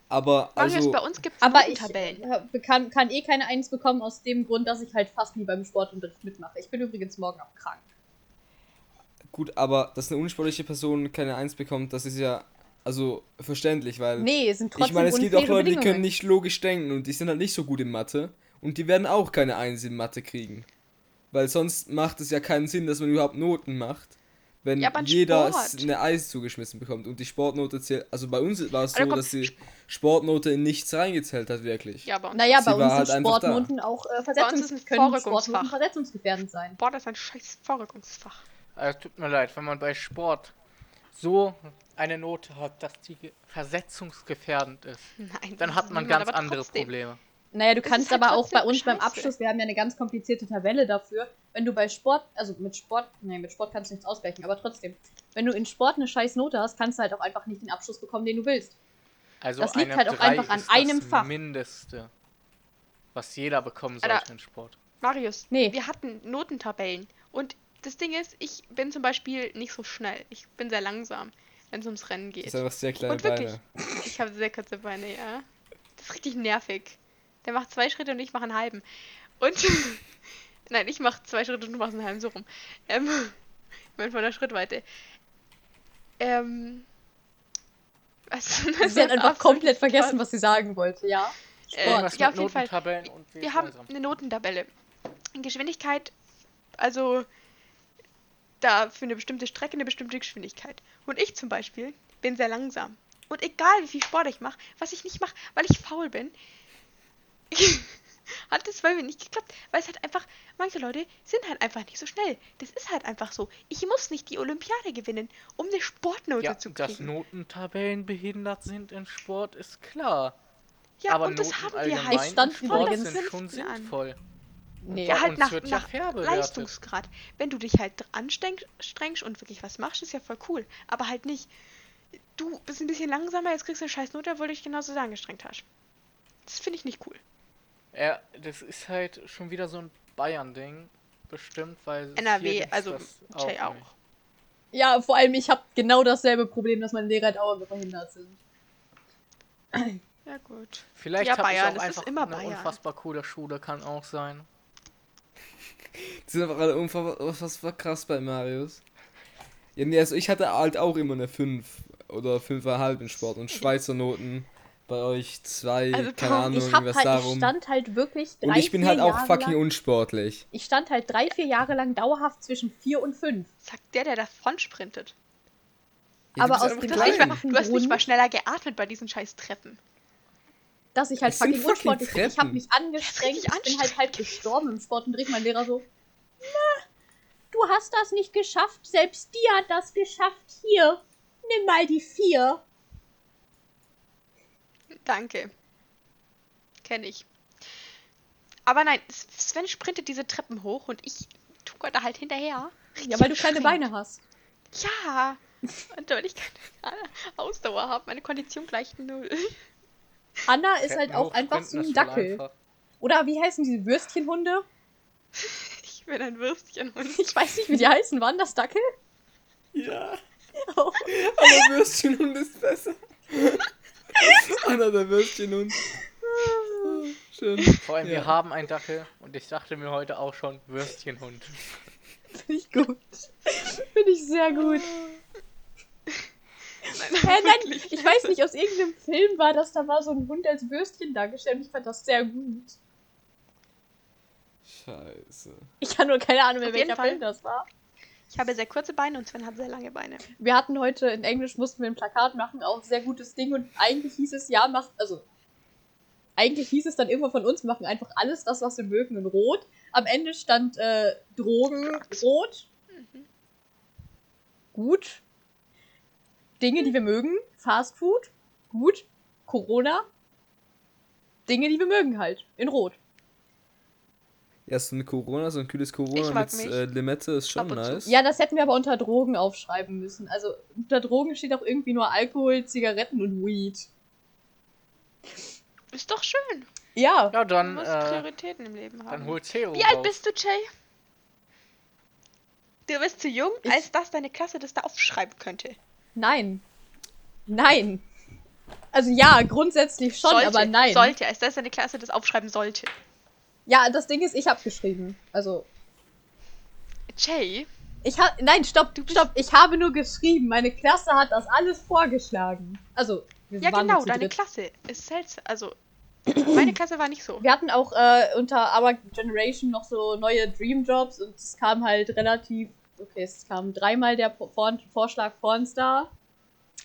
Aber Marius, also bei uns gibt es Aber ich Tabellen. äh, kann, kann eh keine Eins bekommen, aus dem Grund, dass ich halt fast nie beim Sportunterricht mitmache. Ich bin übrigens morgen auch krank. gut, aber dass eine unsportliche Person keine Eins bekommt, das ist ja also verständlich, weil Nee, es sind trotzdem ich meine, es gibt auch Leute, die können nicht logisch denken und die sind halt nicht so gut in Mathe und die werden auch keine Eins in Mathe kriegen. Weil sonst macht es ja keinen Sinn, dass man überhaupt Noten macht, wenn Ja, aber jeder Sport. eine Eins zugeschmissen bekommt und die Sportnote zählt. Also bei uns war es Aber so, komm, dass die Sportnote in nichts reingezählt hat, wirklich. Ja, bei uns. Naja, bei uns halt sind einfach da. Sportnoten auch äh, Versetzungs ein können. Sportnoten versetzungsgefährdend sein. Boah, das ist ein scheiß Vorrückungsfach. Also tut mir leid, wenn man bei Sport so eine Note hat, dass die ge- versetzungsgefährdend ist, Nein. dann hat man ganz aber andere trotzdem. Probleme. Naja, du Es kannst ist halt aber auch bei uns beim scheiße. Abschluss, wir haben ja eine ganz komplizierte Tabelle dafür. Wenn du bei Sport, also mit Sport, nee, mit Sport kannst du nichts ausgleichen, aber trotzdem, wenn du in Sport eine scheiß Note hast, kannst du halt auch einfach nicht den Abschluss bekommen, den du willst. Also Das liegt halt auch 3 einfach an einem das Fach. Mindeste, was jeder bekommen Alter. sollte in Sport. Marius, Nee. wir hatten Notentabellen. Und das Ding ist, ich bin zum Beispiel nicht so schnell. Ich bin sehr langsam, wenn es ums Rennen Das geht. ist einfach sehr kleine Und wirklich. Beine. Ich habe sehr kurze Beine, ja. Das ist richtig nervig. Der macht zwei Schritte und ich mache einen halben. Und. Nein, ich mache zwei Schritte und du machst einen halben so rum. Ähm. Ich meine von der Schrittweite. Ähm. Was? Sie hat einfach komplett vergessen, was sie sagen wollte, ja. Äh, ja, auf jeden Fall. Notentabellen und wie Wir haben eine Notentabelle. In Geschwindigkeit, also da für eine bestimmte Strecke eine bestimmte Geschwindigkeit. Und ich zum Beispiel bin sehr langsam. Und egal wie viel Sport ich mache, was ich nicht mache, weil ich faul bin, hat es bei mir nicht geklappt. Weil es halt einfach, manche Leute sind halt einfach nicht so schnell. Das ist halt einfach so. Ich muss nicht die Olympiade gewinnen, um eine Sportnote Ja, zu dass kriegen. Notentabellen behindert sind in Sport ist klar. ja, aber und das Noten haben wir halt. Ich stand Sport sind schon Fünften an. sinnvoll. Nee. Ja, halt nach, ja nach bewertet. Leistungsgrad. Wenn du dich halt anstrengst strengst und wirklich was machst, ist ja voll cool. Aber halt nicht, du bist ein bisschen langsamer, jetzt kriegst du eine scheiß Note, obwohl du dich genauso sehr angestrengt hast. Das finde ich nicht cool. Ja, das ist halt schon wieder so ein Bayern-Ding. Bestimmt, weil. es NRW, also das Jay auch. nicht. Ja, vor allem, ich habe genau dasselbe Problem, dass meine Lehrer in Auer behindert sind. Ja, gut. Vielleicht Ja, habe ich Bayern, auch einfach immer eine Bayern. unfassbar coole Schule, kann auch sein. Die sind einfach alle unfassbar krass bei Marius. Ja, nee, also ich hatte halt auch immer eine 5 oder 5,5 in Sport und Schweizer Noten. Bei euch zwei, Also, keine Ahnung, Ich, hab irgendwas halt, ich darum. stand halt wirklich drei, und ich bin halt auch Jahre fucking lang, unsportlich. Ich stand halt drei, vier Jahre lang dauerhaft zwischen vier und fünf. Sagt der, der davon sprintet. Ja, Aber aus dem nicht mal, du hast nicht mal schneller geatmet bei diesen scheiß Treppen. Dass ich halt fucking fucking unsportlich bin. Ich habe Treppen. mich angestrengt. Ich bin halt halb gestorben im Sport und direkt mein Lehrer so, na, du hast das nicht geschafft. Selbst die hat das geschafft. Hier, nimm mal die vier. Danke. Kenne ich. Aber nein, Sven sprintet diese Treppen hoch und ich tue da halt hinterher. Ja, weil du keine. Beine hast. Ja. Und weil ich keine Ausdauer habe, meine Kondition gleicht null. Anna ist halt Treppen auch einfach so ein Dackel. einfach. Oder wie heißen diese Würstchenhunde? Ich bin ein Würstchen und Ich weiß nicht, wie die heißen. Waren das Dackel? Ja, Oh. aber Würstchenhund ist besser. Anna, der Würstchenhund. Ah, Schön. Vor allem, Ja. wir haben einen Dackel und ich dachte mir heute auch schon Würstchenhund. Finde ich gut. Finde ich sehr gut. Nein, Hä, nein, ich weiß nicht, aus irgendeinem Film war das, da war so ein Hund als Würstchen dargestellt und ich fand das sehr gut. Scheiße. Ich habe nur keine Ahnung mehr, welcher Fall. Film das war. Ich habe sehr kurze Beine und Sven hat sehr lange Beine. Wir hatten heute in Englisch, mussten wir ein Plakat machen, auch sehr gutes Ding und eigentlich hieß es, ja, macht, also, eigentlich hieß es dann irgendwo von uns, machen einfach alles das, was wir mögen in Rot. Am Ende stand äh, Drogen Drugs. rot. Mhm. Gut. Dinge, die wir mögen. Fast Food. Gut. Corona. Dinge, die wir mögen halt. In Rot. Ja, so eine Corona, so ein kühles Corona mit äh, Limette ist schon nice. Ja, das hätten wir aber unter Drogen aufschreiben müssen. Also unter Drogen steht auch irgendwie nur Alkohol, Zigaretten und Weed. Ist doch schön. Ja. Ja, Du dann, musst äh, Prioritäten im Leben haben. dann hol Zero Wie alt raus. bist du, Jay? Du bist zu jung, Ich- als dass deine Klasse das da aufschreiben könnte. Nein. Nein. Also ja, grundsätzlich schon, sollte, aber nein. Sollte, als dass deine Klasse das aufschreiben sollte. Ja, das Ding ist, ich habe geschrieben. Also Jay, ich habe nein, stopp, Du stopp. Ich habe nur geschrieben. Meine Klasse hat das alles vorgeschlagen. Also wir ja waren genau, deine dritt. Klasse ist seltsam. Also, meine Klasse war nicht so. Wir hatten auch äh, unter Our Generation noch so neue Dream Jobs und es kam halt relativ. Okay, es kam dreimal der Vor Vorschlag Pornstar.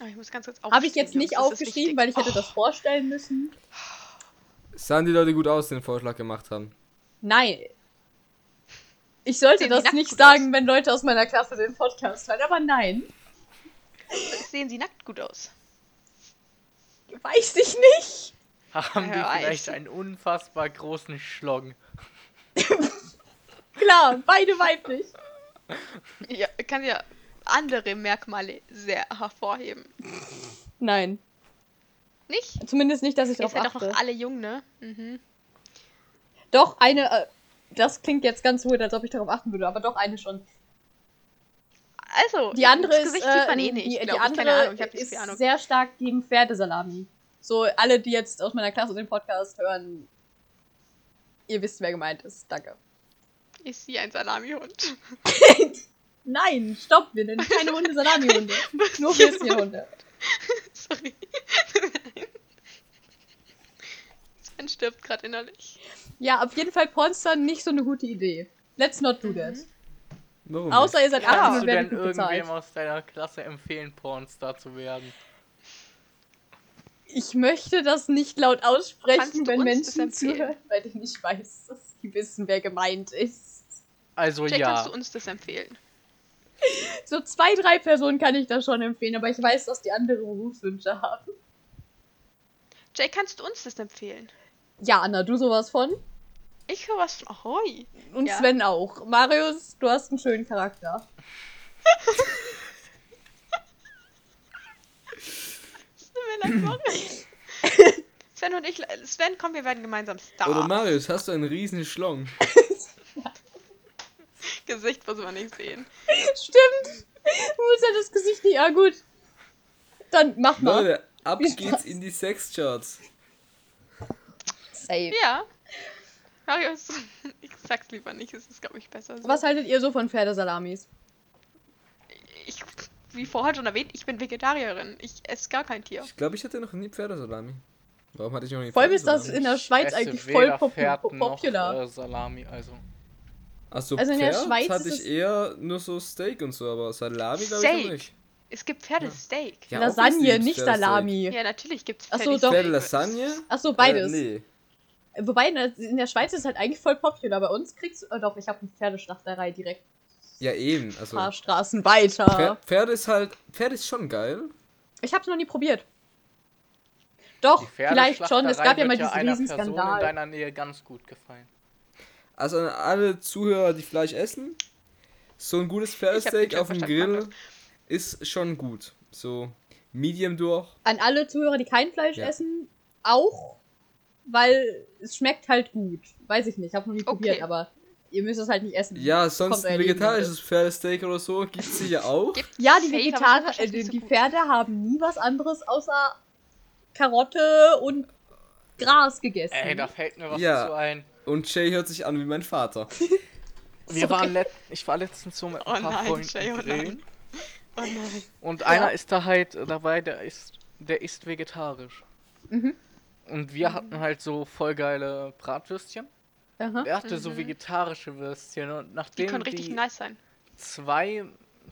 Oh, ich muss ganz kurz Habe ich jetzt nicht aufgeschrieben, weil ich hätte Oh, das vorstellen müssen. Sahen die Leute gut aus, die den Vorschlag gemacht haben? Nein. Ich sollte Sehen das nicht sagen, aus? wenn Leute aus meiner Klasse den Podcast hören, aber nein. Sehen sie nackt gut aus. Weiß ich nicht. Haben die vielleicht einen unfassbar großen Schlong? Klar, beide weiblich. Ja, kann ja andere Merkmale sehr hervorheben. Nein. Nicht? Zumindest nicht, dass ich Ihr darauf seid doch achte. noch alle jung, ne? Mhm. Doch, eine. Äh, das klingt jetzt ganz weird, als ob ich darauf achten würde, aber doch eine schon. Also, Die andere das ist, Gesicht äh, eh nicht. die, die andere Keine Ahnung, ich hab nicht so ist sehr stark gegen Pferdesalami. So, alle, die jetzt aus meiner Klasse den Podcast hören, ihr wisst, wer gemeint ist. Danke. Ist sie ein Salamihund? Nein, stopp, wir nennen keine Hunde Salami-Hunde. Nur Würstchenhunde. Sorry. Sven stirbt gerade innerlich. Ja, auf jeden Fall Pornstar nicht so eine gute Idee. Let's not Mhm. do that. Warum? Außer ihr seid Ja. 18 Kannst und du werdet bezahlt. irgendwem aus deiner Klasse empfehlen, Pornstar zu werden? Ich möchte das nicht laut aussprechen, Kannst wenn Menschen zuhören, weil ich nicht weiß, dass sie wissen, wer gemeint ist. Also Jay, ja. kannst du uns das empfehlen? So zwei, drei Personen kann ich das schon empfehlen, aber ich weiß, dass die andere Berufswünsche haben. Jay, kannst du uns das empfehlen? Ja, Anna, du sowas von. Ich höre was von Ahoi. Und Ja. Sven auch. Marius, du hast einen schönen Charakter. Sven und ich, Sven, komm, wir werden gemeinsam Star. Oder Marius, hast du einen riesen Schlong? Gesicht muss man nicht sehen. Stimmt. Du musst ja das Gesicht nicht. Ah, gut. Dann mach mal. Leute, ab geht's in die Sexcharts. Safe. Ja. Marius, ich sag's lieber nicht, es ist, glaube ich, besser so. Was haltet ihr so von Pferdesalamis? Ich, wie vorher schon erwähnt, ich bin Vegetarierin. Ich esse gar kein Tier. Ich glaube, ich hatte noch nie Pferdesalami. Warum hatte ich noch nie Vor allem ist das in der Schweiz eigentlich voll weder popu Pferd po- noch, popular. Äh, Salami, also. Achso, Also in Pferd der Schweiz hatte ich es- eher nur so Steak und so, aber Salami glaube ich nicht. Es gibt Pferdesteak. Ja, Lasagne, nicht. Salami. Ja, natürlich gibt's Ach so, Pferdesteak. doch. Pferdelasagne? Achso, beides. Äh, nee. Wobei, in der- in der Schweiz ist es halt eigentlich voll popular. Bei uns kriegst du. Oh, doch, ich habe eine Pferdeschlachterei direkt Ja, eben. ein Also, paar Straßen weiter. Pferd, Pferde ist halt. Pferd ist schon geil. Ich habe es noch nie probiert. Doch, vielleicht schon. Es gab ja mal diesen einer Person in Riesenskandal. deiner Nähe ganz gut gefallen. Also an alle Zuhörer, die Fleisch essen, so ein gutes Pferdesteak schon auf dem Grill ist schon gut. So Medium durch. An alle Zuhörer, die kein Fleisch Ja. essen, auch, weil es schmeckt halt gut. Weiß ich nicht, habe noch nie probiert, Okay. aber ihr müsst es halt nicht essen. Ja, sonst ein vegetarisches Pferdesteak oder so gibt's sicher auch. Gibt's Ja, die es Vegetarier, äh, die, die. Pferde haben nie was anderes außer Karotte und Gras gegessen. Ey, da fällt mir was Ja. zu ein. Und Jay hört sich an wie mein Vater. Wir waren let ich war letztens so mit Oh ein paar nein, Freunden Jay, oh nein. Oh nein. Und einer ist da halt dabei, der ist, der ist vegetarisch. Mhm. Und wir hatten halt so voll geile Bratwürstchen. Aha. Er hatte so vegetarische Würstchen und Die nachdem können richtig die nice sein. zwei,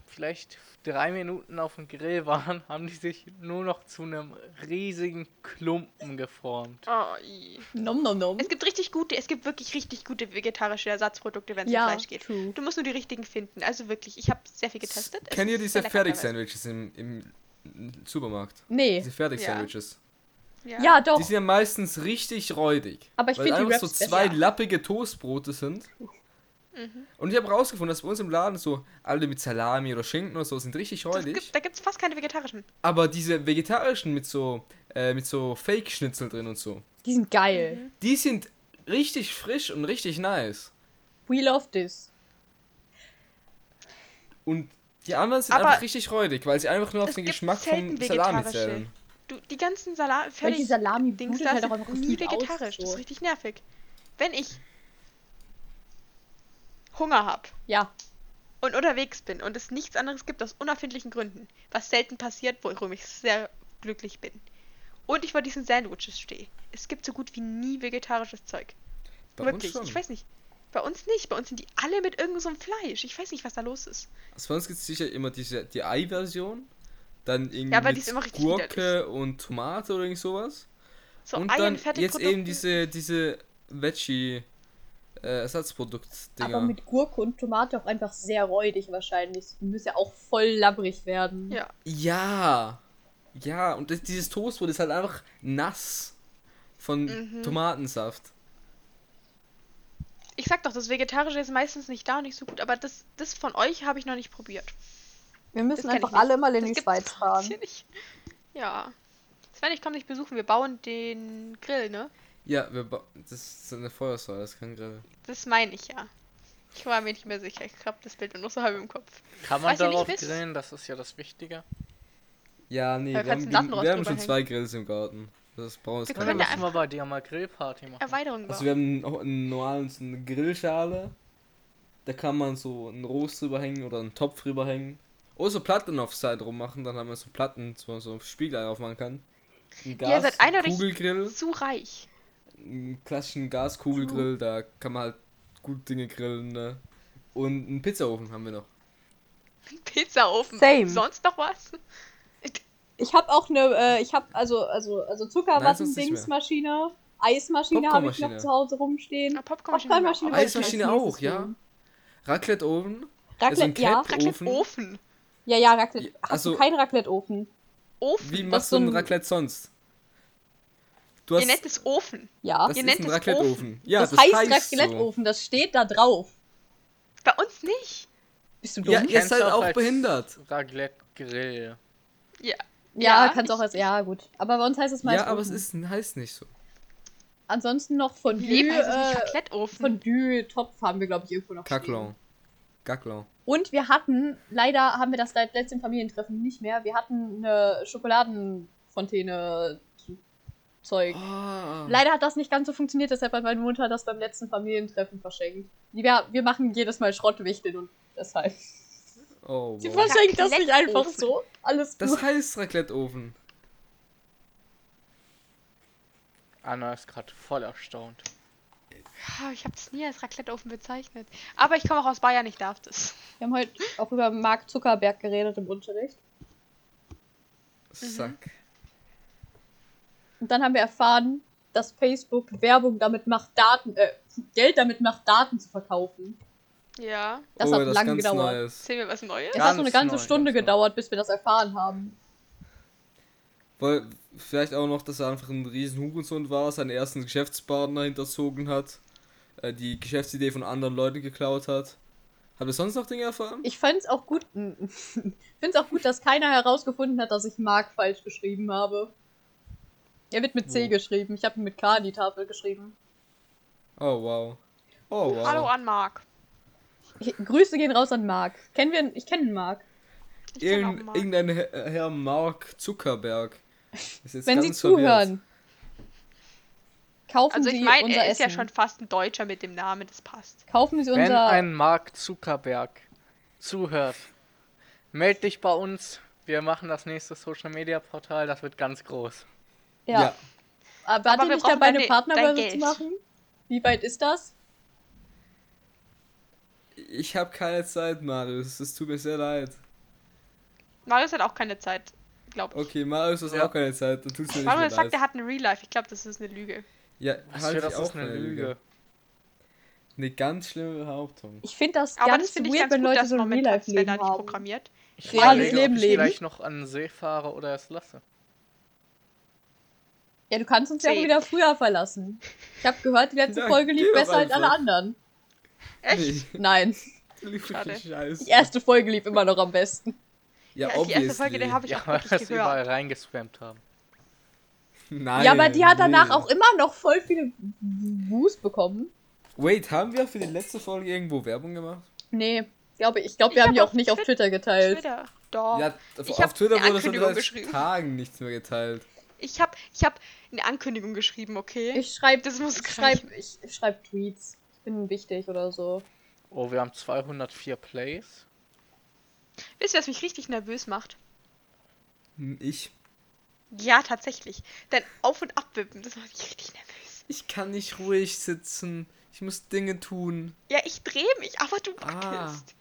vielleicht drei Minuten auf dem Grill waren, haben die sich nur noch zu einem riesigen Klumpen geformt. Oh, i. Nom nom nom. Es gibt richtig gute, es gibt wirklich richtig gute vegetarische Ersatzprodukte, wenn es Ja, um Fleisch geht. true. Du musst nur die richtigen finden. Also wirklich, ich habe sehr viel getestet. Es Kennt ihr diese. Fertig-Sandwiches im, im Supermarkt. Nee. Diese Fertig-Sandwiches. Ja. Ja, doch. Die sind ja meistens richtig räudig. Aber ich weil find die einfach so Wraps besser. zwei lappige Toastbrote sind. Mhm. Und ich habe rausgefunden, dass bei uns im Laden so alle mit Salami oder Schinken oder so sind richtig räudig. gibt, da gibt es fast keine vegetarischen. Aber diese vegetarischen mit so äh, mit so Fake-Schnitzel drin und so, Die sind geil. Mhm. die sind richtig frisch und richtig nice. We love this. Und die anderen sind Aber einfach richtig räudig, weil sie einfach nur auf den Geschmack vom Salami zählen. Du, die ganzen Salat, Weil fertig die Salami Dings blutet da halt sind auch einfach nie gefühlt aus, vegetarisch. Das so. ist richtig nervig. Wenn ich Hunger habe Ja, und unterwegs bin und es nichts anderes gibt aus unerfindlichen Gründen, was selten passiert, worum ich sehr glücklich bin. Und ich vor diesen Sandwiches stehe. Es gibt so gut wie nie vegetarisches Zeug. Bei uns Wirklich. schon. Ich weiß nicht. Bei uns nicht. Bei uns sind die alle mit irgendeinem so einem Fleisch. Ich weiß nicht, was da los ist. Also bei uns gibt es sicher immer diese, die Ei-Version. Dann irgendwie aber die mit ist immer richtig Gurke und Tomate oder irgend sowas. So und dann jetzt eben diese, diese Veggie äh, Ersatzprodukt-Dinger. aber mit Gurke und Tomate auch einfach sehr räudig wahrscheinlich. Die müssen ja auch voll labbrig werden. Ja. Ja. Ja, und das, dieses Toastbrot ist halt einfach nass von Mhm. Tomatensaft. Ich sag doch, das Vegetarische ist meistens nicht da und nicht so gut, aber das, das von euch habe ich noch nicht probiert. Wir müssen einfach alle mal in Das die Schweiz fahren. Ja. Sven, ich komme dich besuchen. Wir bauen den Grill, ne? Ja, wir das ist eine Feuersäule, das ist kein Grill. Das meine ich ja. Ich war mir nicht mehr sicher. Ich hab das Bild nur noch so halb im Kopf. Kann man nicht darauf grillen? Das ist ja das Wichtige. Ja, nee, wir haben, wir haben schon zwei Grills im Garten. Das brauchen wir können müssen wir bei dir mal Grillparty machen. Erweiterung. Also wir haben noch einen normalen eine Grillschale. Da kann man so einen Rost drüber hängen oder einen Topf drüber hängen. Oder so Platten auf Seite rummachen, dann haben wir so Platten, wo man so Spiegel aufmachen kann. Ein Ihr seid eindeutig Kugelgrill, zu reich. einen klassischen Gaskugelgrill, da kann man halt gut Dinge grillen. Ne? Und einen Pizzaofen haben wir noch. Pizzaofen. Same. Sonst noch was? Ich habe auch eine, äh, ich habe also, also, also Zuckerwatten-Dingsmaschine, Eismaschine habe ich noch zu Hause rumstehen. Ah, Popcornmaschine. Popcornmaschine auch. Eismaschine auch, ja. Raclette-Ofen. Also Raclette, ja. Crepe- Raclette Ofen. Ja, ja, Raclette. Ja, Hast also- du keinen Raclette-Ofen? Ofen. Wie machst du so ein Raclette sonst? Du Ihr hast, nennt es Ofen. Ja. das ihr ist nennt ein es Raclette-Ofen. Ja, das, das, heißt, heißt so. Raclette-Ofen, das steht da drauf. Bei uns nicht. Bist du dumm? Ja, Ja, ihr seid du auch behindert. Raclette Grill. Ja. kannst auch als, ja, gut. Aber bei uns heißt es meist Ja, aber es Ofen. ist, heißt nicht so. Ansonsten noch Fondue, Wie heißt es nicht äh, Raclette-Ofen? Fondue-Topf haben wir, glaube ich, irgendwo noch stehen. Caclon. Und wir hatten, leider haben wir das seit letztem Familientreffen nicht mehr, wir hatten eine Schokoladenfontäne Zeug. Ah. Leider hat das nicht ganz so funktioniert, deshalb hat meine Mutter das beim letzten Familientreffen verschenkt. Wir, wir machen jedes Mal Schrottwichteln und deshalb. Oh, Sie wow. verschenkt das nicht einfach so. Alles Das gut. heißt Raclette-Ofen. Anna ist gerade voll erstaunt. Ah, Ich habe es nie als Raclette-Ofen bezeichnet. Aber ich komme auch aus Bayern, ich darf das. Wir haben heute auch über Mark Zuckerberg geredet im Unterricht. Sack. Und dann haben wir erfahren, dass Facebook Werbung damit macht, Daten, äh, Geld damit macht, Daten zu verkaufen. Ja. Das oh, hat das ist lange gedauert. Neues. Sehen wir was Neues? Es hat so eine Ganz ganze neu, Stunde neu. gedauert, bis wir das erfahren haben. Weil vielleicht auch noch, dass er einfach ein riesen Hurensohn war, seinen ersten Geschäftspartner hinterzogen hat, äh, die Geschäftsidee von anderen Leuten geklaut hat. Habt ihr sonst noch Dinge erfahren? Ich fand's auch gut, find's auch gut, dass keiner herausgefunden hat, dass ich Mark falsch geschrieben habe. Er wird mit C Wo? geschrieben. Ich habe ihn mit K an die Tafel geschrieben. Oh wow. Oh wow. Hallo an Marc. Ich, Grüße gehen raus an Mark. Kennen wir? Ich kenne Mark. Kenn Irgend, Marc. irgendein Herr, Mark Zuckerberg. Ist jetzt Wenn Sie ganz verwirrt. Kaufen Also ich meine, er ist Essen. ja schon fast ein Deutscher mit dem Namen, das passt. Kaufen Sie Wenn unser. ein Mark Zuckerberg zuhört, meld dich bei uns. Wir machen das nächste Social Media Portal, das wird ganz groß. ja. Ja. Aber wart Aber ihr wir nicht brauchen dabei, eine deine- Partnerbörse zu machen? Wie weit ist das? Ich habe keine Zeit, Marius. Es tut mir sehr leid. Marius hat auch keine Zeit, glaube ich. Okay, Marius hat Ja. auch keine Zeit. Dann tut's mir nicht Marius mehr sagt, leid. er hat ein Real Life. Ich glaube, das ist eine Lüge. Ja, Was halt für ich das auch ist eine Lüge. Eine ganz schlimme Behauptung. Ich finde das Aber ganz das ich weird, ganz wenn gut, Leute so ein Real-Life-Leben nicht haben. programmiert. Ich reales überlege, Leben ob ich leben. gleich noch an den See fahre oder es lasse. Ja, du kannst uns ja auch See. wieder früher verlassen. Ich habe gehört, die letzte Folge lief besser als alle anderen. Echt? Nein, die erste Folge lief immer noch am besten. Ja, Ja, die erste Folge, der habe ich Ja, auch wirklich wir es überall gehört. reingespammt haben. Nein, ja, aber die hat danach nee. auch immer noch voll viele Views bekommen. Wait, haben wir für die letzte Folge irgendwo Werbung gemacht? Nee, glaube ich. Ich glaube, Ich wir haben hab die auch nicht auf Twi- Twitter geteilt. Twitter. Doch. Ja, Ich auf Twitter wurde schon seit. Tagen nichts mehr geteilt. Ich habe ich hab eine Ankündigung geschrieben, okay? Ich schreibe Das muss ich schreib, ich, ich schreib Tweets. Ich bin wichtig oder so. Oh, wir haben 204 Plays. Wisst ihr, was mich richtig nervös macht? Hm, Ich. Ja, tatsächlich. Dein Auf- und Abwippen, das macht mich richtig nervös. Ich kann nicht ruhig sitzen. Ich muss Dinge tun. Ja, ich drehe mich, aber du Ah. wackelst.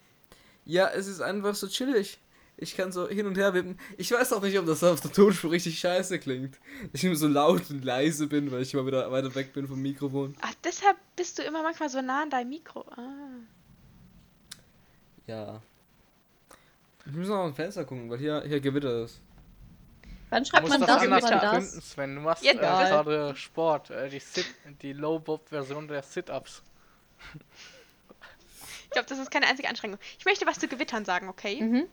Ja, es ist einfach so chillig. Ich kann so hin und her wippen. Ich weiß auch nicht, ob das auf der Tonspur richtig scheiße klingt. Ich nur so laut und leise bin, weil ich immer wieder weiter weg bin vom Mikrofon. Ach, deshalb bist du immer manchmal so nah an deinem Mikro. Ah. Ja. Ich muss noch dem Fenster gucken, weil hier, hier gewittert es. Wann schreibt man das begründen, das? Sven. Du machst Ja, äh, gerade Sport, äh, die, Sit die Low-Bob-Version der Sit-Ups. Ich glaube, das ist keine einzige Anstrengung. Ich möchte was zu Gewittern sagen, okay? Mhm.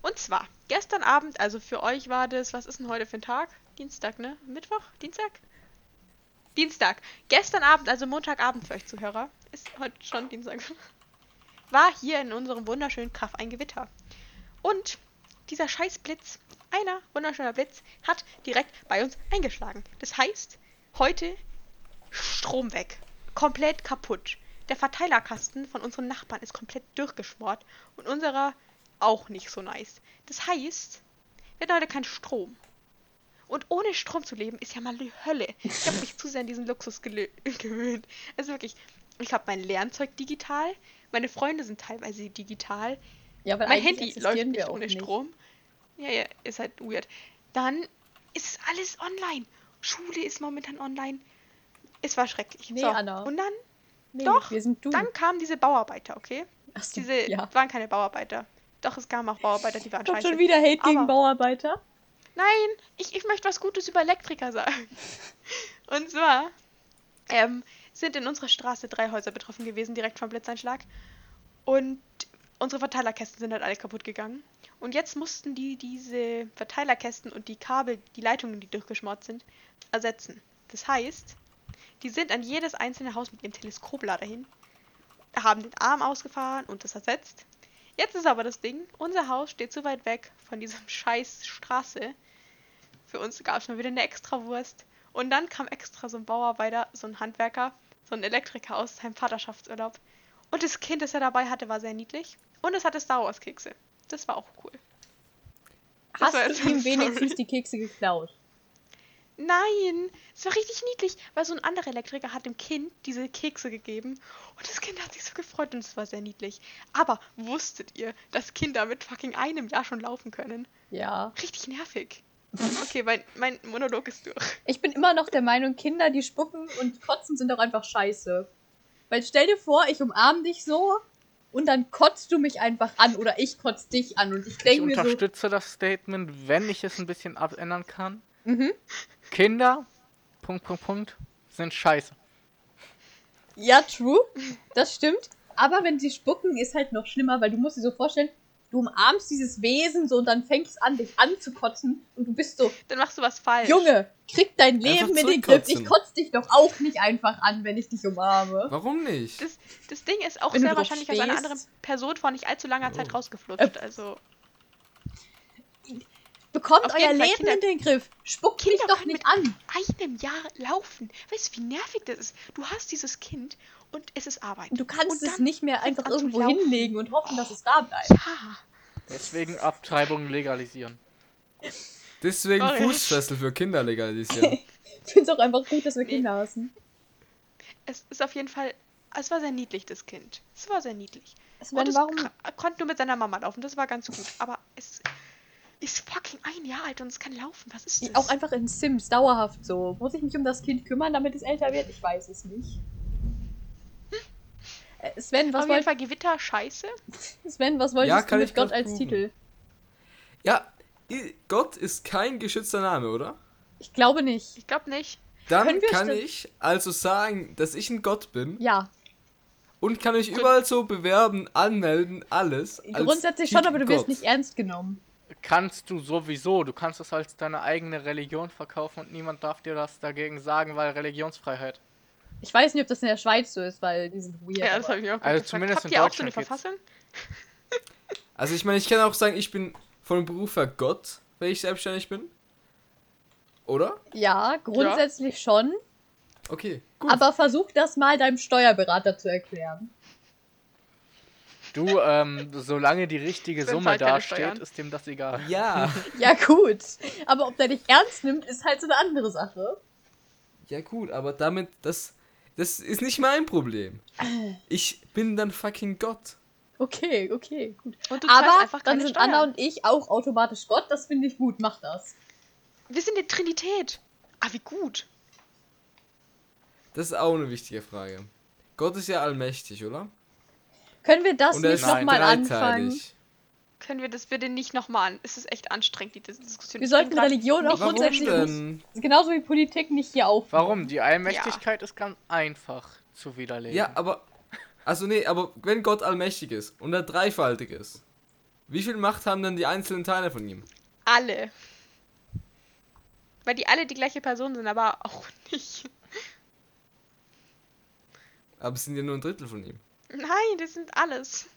Und zwar, gestern Abend, also für euch war das, was ist denn heute für ein Tag? Dienstag, ne? Mittwoch? Dienstag? Dienstag. Gestern Abend, also Montagabend für euch Zuhörer, ist heute schon Dienstag, war hier in unserem wunderschönen Kaff ein Gewitter. Und dieser scheiß Blitz, einer wunderschöner Blitz, hat direkt bei uns eingeschlagen. Das heißt, heute Strom weg. Komplett kaputt. Der Verteilerkasten von unseren Nachbarn ist komplett durchgeschmort und unserer auch nicht so nice. Das heißt, wir haben heute keinen Strom. Und ohne Strom zu leben, ist ja mal die Hölle. Ich habe mich zu sehr an diesen Luxus gewöhnt. Also wirklich, ich habe mein Lernzeug digital, meine Freunde sind teilweise digital, Ja, mein Handy läuft nicht ohne nicht. Strom. Ja, ja, ist halt weird. Dann ist es alles online. Schule ist momentan online. Es war schrecklich. Nee, so. Anna. Und dann, Nee, Doch, wir sind du. dann kamen diese Bauarbeiter, okay? Achso, Diese ja. waren keine Bauarbeiter. Doch, es kamen auch Bauarbeiter, die waren Doch scheiße. schon wieder Hate gegen Aber- Bauarbeiter. Nein, ich, ich möchte was Gutes über Elektriker sagen. Und zwar ähm, sind in unserer Straße drei Häuser betroffen gewesen, direkt vom Blitzeinschlag. Und unsere Verteilerkästen sind halt alle kaputt gegangen. Und jetzt mussten die diese Verteilerkästen und die Kabel, die Leitungen, die durchgeschmort sind, ersetzen. Das heißt, die sind an jedes einzelne Haus mit ihrem Teleskoplader hin, haben den Arm ausgefahren und das ersetzt. Jetzt ist aber das Ding, unser Haus steht so weit weg von diesem scheiß Straße. Für uns gab es mal wieder eine Extrawurst. Und dann kam extra so ein Bauarbeiter, so ein Handwerker, so ein Elektriker aus seinem Vaterschaftsurlaub. Und das Kind, das er dabei hatte, war sehr niedlich. Und es hatte Star Wars Kekse. Das war auch cool. Das Hast du ihm wenigstens die Kekse geklaut? Nein, es war richtig niedlich, weil so ein anderer Elektriker hat dem Kind diese Kekse gegeben und das Kind hat sich so gefreut und es war sehr niedlich. Aber wusstet ihr, dass Kinder mit fucking einem Jahr schon laufen können? Ja. Richtig nervig. Okay, mein, mein Monolog ist durch. Ich bin immer noch der Meinung, Kinder, die spucken und kotzen, sind doch einfach scheiße. Weil stell dir vor, ich umarm dich so und dann kotzt du mich einfach an oder ich kotz dich an und ich Ich denke mir so, unterstütze das Statement, wenn ich es ein bisschen abändern kann. mhm. Kinder, Punkt, Punkt, Punkt, sind scheiße. ja, true, das stimmt. Aber wenn sie spucken, ist halt noch schlimmer, weil du musst dir so vorstellen, du umarmst dieses Wesen so und dann fängst es an, dich anzukotzen und du bist so, Dann machst du was falsch. Junge, krieg dein Leben in den Griff. Ich zurückkotzen. kotz dich doch auch nicht einfach an, wenn ich dich umarme. Warum nicht? Das, das Ding ist auch Wenn sehr wahrscheinlich aus einer stehst. anderen Person vor nicht allzu langer Zeit Oh. rausgeflutscht. Also, Bekommt euer Fall, Leben Kinder- in den Griff. Spuckt mich Kinder doch können nicht mit an. einem Jahr laufen. Weißt du, wie nervig das ist? Du hast dieses Kind und es ist Arbeit. Du kannst Und es nicht mehr einfach irgendwo hinlegen und hoffen, dass es da bleibt. Ja. Deswegen Abtreibung legalisieren. Deswegen Sorry. Fußfessel für Kinder legalisieren. Ich finde es auch einfach gut, dass wir. Kinder hassen. Es ist auf jeden Fall. Es war sehr niedlich, das Kind. Es war sehr niedlich. Es Und werden, es warum, kra- konnte nur mit seiner Mama laufen. Das war ganz gut. Aber es ist fucking ein Jahr alt und es kann laufen. Was ist das? auch einfach in Sims dauerhaft so. Muss ich mich um das Kind kümmern, damit es älter wird? Ich weiß es nicht. Sven, was, auf jeden Fall Gewitter scheiße. Sven, was wolltest Ja, du mit ich Gott als buchen. Titel? Ja, Gott ist kein geschützter Name, oder? Ich glaube nicht. Ich glaube nicht. Dann kann st- ich also sagen, dass ich ein Gott bin Ja, und kann mich überall so bewerben, anmelden, alles. grundsätzlich schon, aber du wirst Gott. nicht ernst genommen. Kannst du sowieso. Du kannst es als deine eigene Religion verkaufen und niemand darf dir das dagegen sagen, weil Religionsfreiheit. Ich weiß nicht, ob das in der Schweiz so ist, weil die sind weird. Ja, das habe ich mir auch Also zumindest Habt in ihr auch so eine. Verfassung? Also ich meine, ich kann auch sagen, ich bin von Beruf her Gott, wenn ich selbstständig bin. Oder? ja, grundsätzlich schon. Okay, gut. Aber versuch das mal deinem Steuerberater zu erklären. Du, ähm, solange die richtige Summe halt dasteht, Steuern. ist dem das egal. ja. Ja, gut. Aber ob der dich ernst nimmt, ist halt so eine andere Sache. Ja gut, aber damit, das, das ist nicht mein Problem. Ich bin dann fucking Gott. Okay, okay, gut. Und du zahlst Aber einfach dann sind Steuern. Anna und ich auch automatisch Gott. Das finde ich gut. Mach das. Wir sind die Trinität. Ah, wie gut. Das ist auch eine wichtige Frage. Gott ist ja allmächtig, oder? Können wir das Und nicht nochmal anfangen? Können wir das bitte nicht nochmal an? Es ist echt anstrengend, die Diskussion. Wir sollten Religion auch grundsätzlich denn? genauso wie Politik nicht hier auf. Warum? Die Allmächtigkeit ist ganz einfach zu widerlegen. Ja, aber. Also nee, aber wenn Gott allmächtig ist und er dreifaltig ist, wie viel Macht haben denn die einzelnen Teile von ihm? Alle. Weil die alle die gleiche Person sind, aber auch nicht. Aber es sind ja nur ein Drittel von ihm. Nein, das sind alles.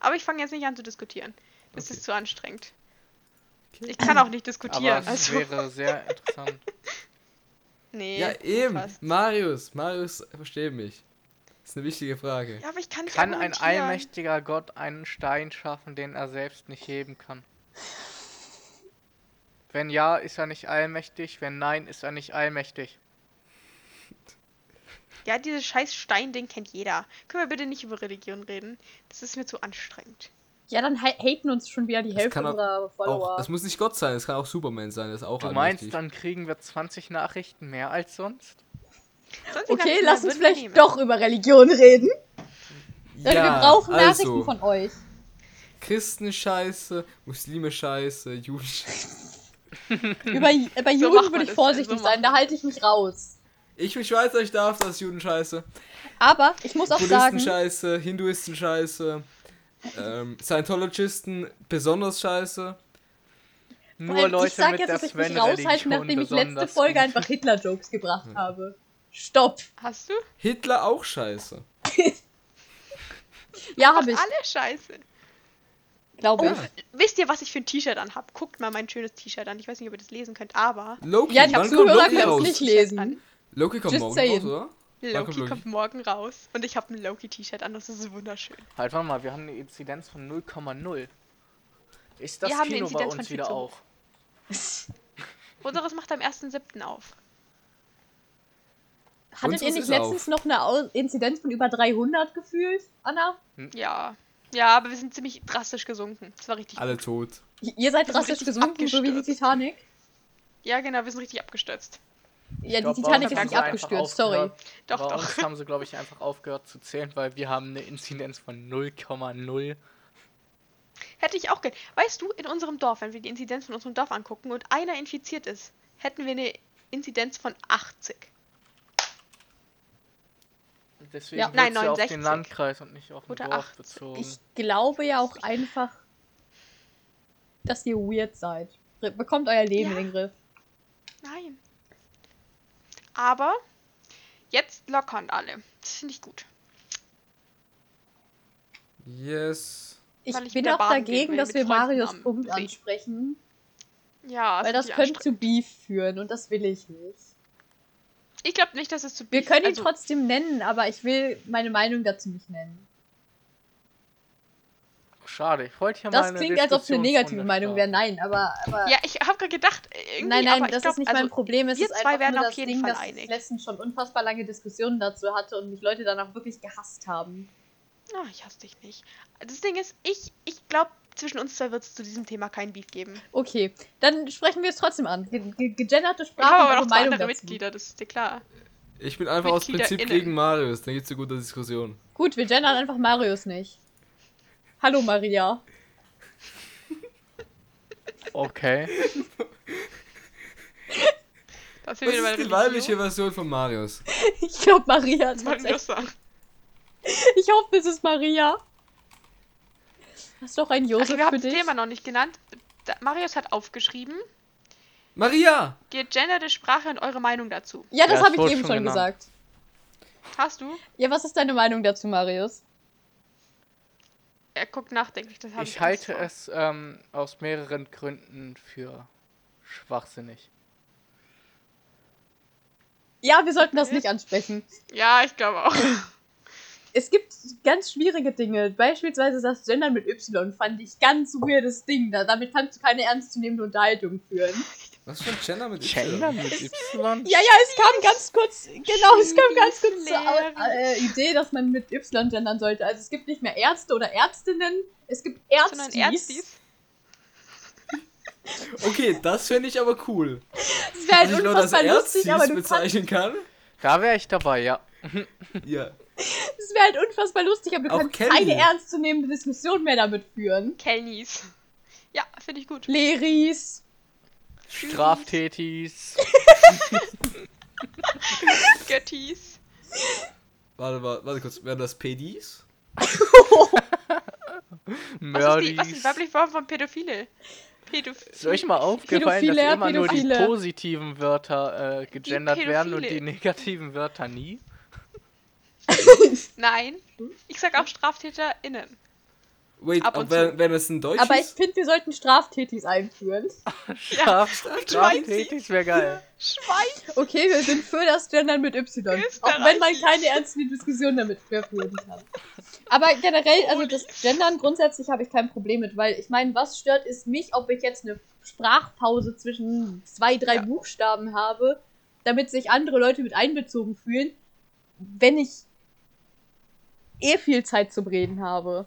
Aber ich fange jetzt nicht an zu diskutieren. Das Okay. ist zu anstrengend. Ich kann auch nicht aber diskutieren. es Also, wäre sehr interessant. nee. Ja, eben. fast. Marius, Marius, versteh mich. Das ist eine wichtige Frage. Ja, aber ich kann nicht Kann ein allmächtiger Gott einen Stein schaffen, den er selbst nicht heben kann? Wenn ja, ist er nicht allmächtig. Wenn nein, ist er nicht allmächtig. Ja, dieses scheiß Stein-Ding kennt jeder. Können wir bitte nicht über Religion reden? Das ist mir zu anstrengend. Ja, dann ha haten uns schon wieder die Das Hälfte unserer Follower. Auch, es muss nicht Gott sein, es kann auch Superman sein, das ist auch Du meinst, dann kriegen wir 20 Nachrichten mehr als sonst? Okay, lass uns vielleicht nehmen. doch über Religion reden. Denn wir brauchen also, Nachrichten von euch. Christen scheiße, Muslime scheiße, Juden scheiße. Über, bei So Juden würde ich vorsichtig so sein, da halte ich mich raus. Ich bin Schweizer, ich darf das, Juden scheiße. Aber ich muss auch Buddhisten sagen, scheiße, Hinduisten scheiße, ähm, Scientologisten besonders scheiße. Nur allem, Leute ich sag mit jetzt, dass ich mich raushalte, nachdem ich letzte Folge gut. einfach Hitler-Jokes gebracht habe. Stopp. Hast du? Hitler auch scheiße. Ja, habe ich, Alle scheiße. glaube Oh. ich. Wisst ihr, was ich für ein T-Shirt anhab? Guckt mal mein schönes T-Shirt an. Ich weiß nicht, ob ihr das lesen könnt, aber Loki, Ja, die Zuhörer können es nicht lesen. an. Loki kommt Just morgen raus, oder? Wann Loki kommt morgen raus und ich habe ein Loki-T-Shirt an. Das ist wunderschön. Halt, warte mal, wir haben eine Inzidenz von 0,0. Ist das Wir haben eine Kino bei Inzidenz uns von wieder viel zu auf? Unseres macht am 1.7. auf. Hattet ihr Unseres nicht ist letztens auf. noch eine Au- Inzidenz von über 300 gefühlt, Anna? Ja. Ja, aber wir sind ziemlich drastisch gesunken. Das war richtig Alle gut. tot. Ihr seid Wir sind drastisch richtig gesunken, so wie die abgestürzt. Titanic. Ja, genau, wir sind richtig abgestürzt. Ja, glaub, die Titanic ist nicht abgestürzt, sorry. Doch, bei doch. uns haben sie, glaube ich, einfach aufgehört zu zählen, weil wir haben eine Inzidenz von 0,0. Hätte ich auch gern. Weißt du, in unserem Dorf, wenn wir die Inzidenz von unserem Dorf angucken und einer infiziert ist, hätten wir eine Inzidenz von 80. Deswegen Ja. Nein, ja auf 69. den Landkreis und nicht auf den Oder Dorf 80. bezogen. Ich glaube ja auch einfach, dass ihr weird seid. Bekommt euer Leben Ja. in den Griff. Aber jetzt lockern alle. Das finde ich gut. Yes. Ich ich bin auch dagegen, dass wir Marios am Punkt ansprechen, Ja, weil das könnte zu Beef führen und das will ich nicht. Ich glaube nicht, dass es zu Wir Beef- können ihn also, trotzdem nennen, aber ich will meine Meinung dazu nicht nennen. Schade, ich wollte hier mal Das eine klingt, als ob es eine negative Meinung wäre. Nein, aber, aber Ja, ich habe gerade gedacht, äh, irgendwie, nein, nein, aber das ich glaub, ist nicht also, mein Problem. Es wir ist zwei einfach werden nur auf das jeden Ding, Fall dass ich einig. letztens schon unfassbar lange Diskussionen dazu hatte und mich Leute dann auch wirklich gehasst haben. Ah, ich hasse dich nicht. Das Ding ist, ich, ich glaube, zwischen uns zwei wird es zu diesem Thema kein Beef geben. Okay, dann sprechen wir es trotzdem an. Ge ge gegenderte Ich Sprache habe und aber noch zwei Meinung andere dazu. Mitglieder, das ist dir klar. Ich bin einfach aus Prinzip gegen Marius, dann gibt's eine gute Diskussion. Gut, wir gendern einfach Marius nicht. Hallo Maria. Okay. Das Was ist die weibliche Version von Marius? Ich glaube Maria. Das wollte ich hoffe, es ist Maria. Hast du auch einen Also Josef wir haben für das? Thema noch nicht genannt. Da, Marius hat aufgeschrieben, Maria! gegenderte Sprache und eure Meinung dazu. Ja, das Ja, habe ich eben schon schon gesagt. Hast du? Ja, was ist deine Meinung dazu, Marius? Er guckt nachdenklich. Das hab Ich Angst halte es ähm, aus mehreren Gründen für schwachsinnig. Ja, wir sollten das nicht ansprechen. Ja, ich glaube auch. Es gibt ganz schwierige Dinge. Beispielsweise das Gendern mit Y fand ich ganz weirdes Ding. Da, damit kannst du keine ernstzunehmende Unterhaltung führen. Was für ein Gender mit Gender Y? mit Y? Ja, ja, es kam ganz kurz, genau, es kam ganz kurz zur äh, Idee, dass man mit Y gendern sollte. Also es gibt nicht mehr Ärzte oder Ärztinnen, es gibt Sondern Ärztis. Ärztis. Okay, das fände ich aber cool. Das wäre halt nur das unfassbar lustig, aber Erzis du kannst, bezeichnen kann. Da wäre ich dabei, ja. Ja. es wäre halt unfassbar lustig, aber du Auch kannst Kelly. keine ernstzunehmende Diskussion mehr damit führen. Kellnies. Ja, finde ich gut. Leris. Straftätis. Göttis. Warte, warte, warte kurz. Wären das Pedis? Die, was ist die Mördis. weibliche Form von Pädophile? Pädophile. Ist euch mal aufgefallen, Pädophile, dass immer nur die Pädophile. positiven Wörter äh, gegendert werden und die Pädophile. negativen Wörter nie? Nein. Ich sag auch StraftäterInnen. Wait, Ab und aber wenn, zu. wenn es ein deutsches... Aber ich finde, wir sollten Straftätis einführen. Straf Straftätis wäre geil. Schwein. Okay, wir sind für das Gendern mit Y. Auch wenn man keine ernste Diskussion damit mehr führen kann. Aber generell, also das Gendern grundsätzlich habe ich kein Problem mit, weil ich meine, was stört ist mich, ob ich jetzt eine Sprachpause zwischen zwei, drei Ja. Buchstaben habe, damit sich andere Leute mit einbezogen fühlen, wenn ich eh viel Zeit zum Reden habe.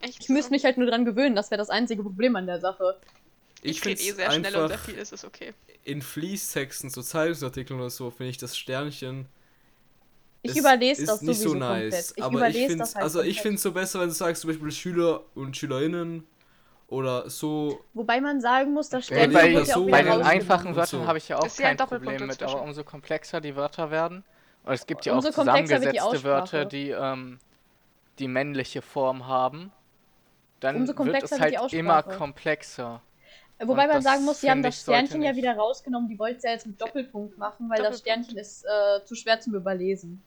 Echt Ich müsste mich halt nur dran gewöhnen, das wäre das einzige Problem an der Sache. Ich, ich finde eh sehr schnell und sehr einfach viel, ist es okay. in Fließtexten, so Zeitungsartikeln oder so, finde ich das Sternchen Ich ist- überlese das nicht so nice. komplett. Ich aber überlese ich finde das halt also ich finde es so besser, wenn du sagst zum Beispiel Schüler und Schülerinnen oder so. Wobei man sagen muss, das Ja, Sternchen bei, ja auch so- bei den einfachen Wörtern so. habe ich ja auch Ist ja ein kein Doppelpunkt Problem mit, aber umso komplexer die Wörter werden. Und es gibt ja auch Umso wird die zusammengesetzte Wörter, die ähm, die männliche Form haben. Dann Umso wird komplexer es wird die halt immer komplexer. Wobei Und man das sagen muss, sie haben das Sternchen ja wieder rausgenommen. Die wollten es ja jetzt mit Doppelpunkt machen, weil das Doppelpunkt. Sternchen ist äh, zu schwer zum Überlesen.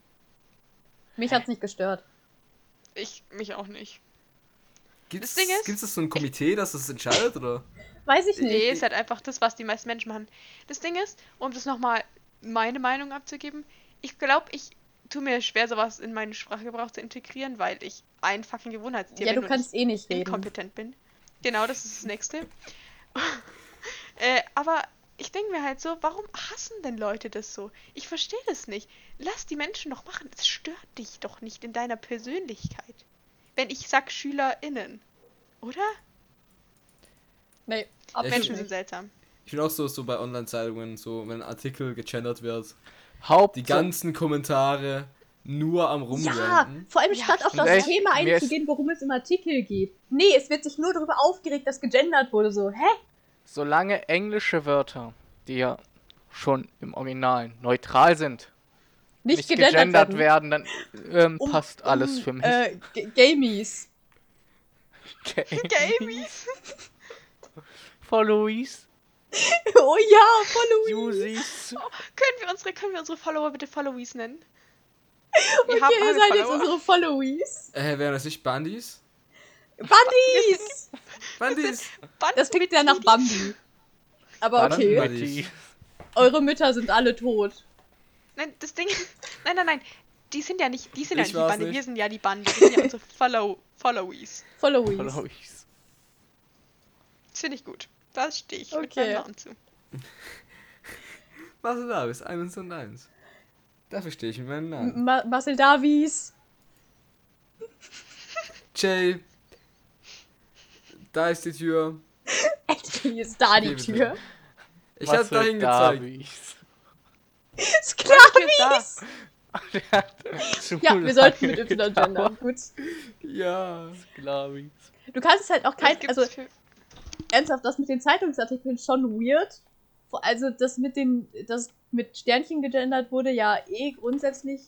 Mich hat's nicht gestört. Ich, mich auch nicht. Gibt's, Ding ist- gibt's das so ein Komitee, das das entscheidet oder? Weiß ich Nee, nicht. ist halt einfach das, was die meisten Menschen machen. Das Ding ist, um das nochmal meine Meinung abzugeben, ich glaube, ich tue mir schwer, sowas in meinen Sprachgebrauch zu integrieren, weil ich ein fucking Gewohnheitstier ja, bin du und kannst eh nicht ich reden. inkompetent bin. Genau, das ist das nächste. äh, aber ich denke mir halt so, warum hassen denn Leute das so? Ich verstehe das nicht. Lass die Menschen doch machen. Es stört dich doch nicht in deiner Persönlichkeit. Wenn ich sag SchülerInnen. Oder? Nee, absolut Menschen sind seltsam. Ich finde auch so, so bei Online-Zeitungen, so wenn ein Artikel gegendert wird, Haupt die ganzen Kommentare nur am Ja, Rumrenten. vor allem Ja, statt auf das echt? Thema einzugehen, worum es im Artikel geht. Nee, es wird sich nur darüber aufgeregt, dass gegendert wurde. So, hä? solange englische Wörter, die ja schon im Original neutral sind, Nicht, nicht gegendert, gegendert werden. werden, dann ähm, Um- passt alles um, für mich. Äh, G- Gamies. Gamies. Followies, oh ja, follow me. Usis. Können wir unsere, können wir unsere Follower bitte Followies nennen? Wir Okay, haben ihr seid jetzt Follower. unsere Followies. Äh, wären das nicht Bandis? Bandis! Band Das klingt ja nach Bambi. Aber okay, eure Mütter sind alle tot. Nein, das Ding. Nein, nein, nein. Die sind ja nicht, die sind ja Ich nicht die Bande, nicht. wir sind ja die Bande. Wir sind ja unsere Follow Followies. Followies. Followies. Das finde ich gut. Das stehe ich mit Okay. meinem Namen zu. Was ist da? Bis eins und eins. Dafür stehe ich mit meinem Namen. Ma Marcel Davies. Jay. Da ist die Tür. Wie ist da die Tür? Ich hab Marcel dahin gezeigt. Sklavis! Ja, wir sollten mit Y gendern. Gut. Ja. Sklavis. Du kannst es halt auch kein. Also, ernsthaft, das mit den Zeitungsartikeln schon weird. Also das mit den, das mit Sternchen gegendert wurde ja eh grundsätzlich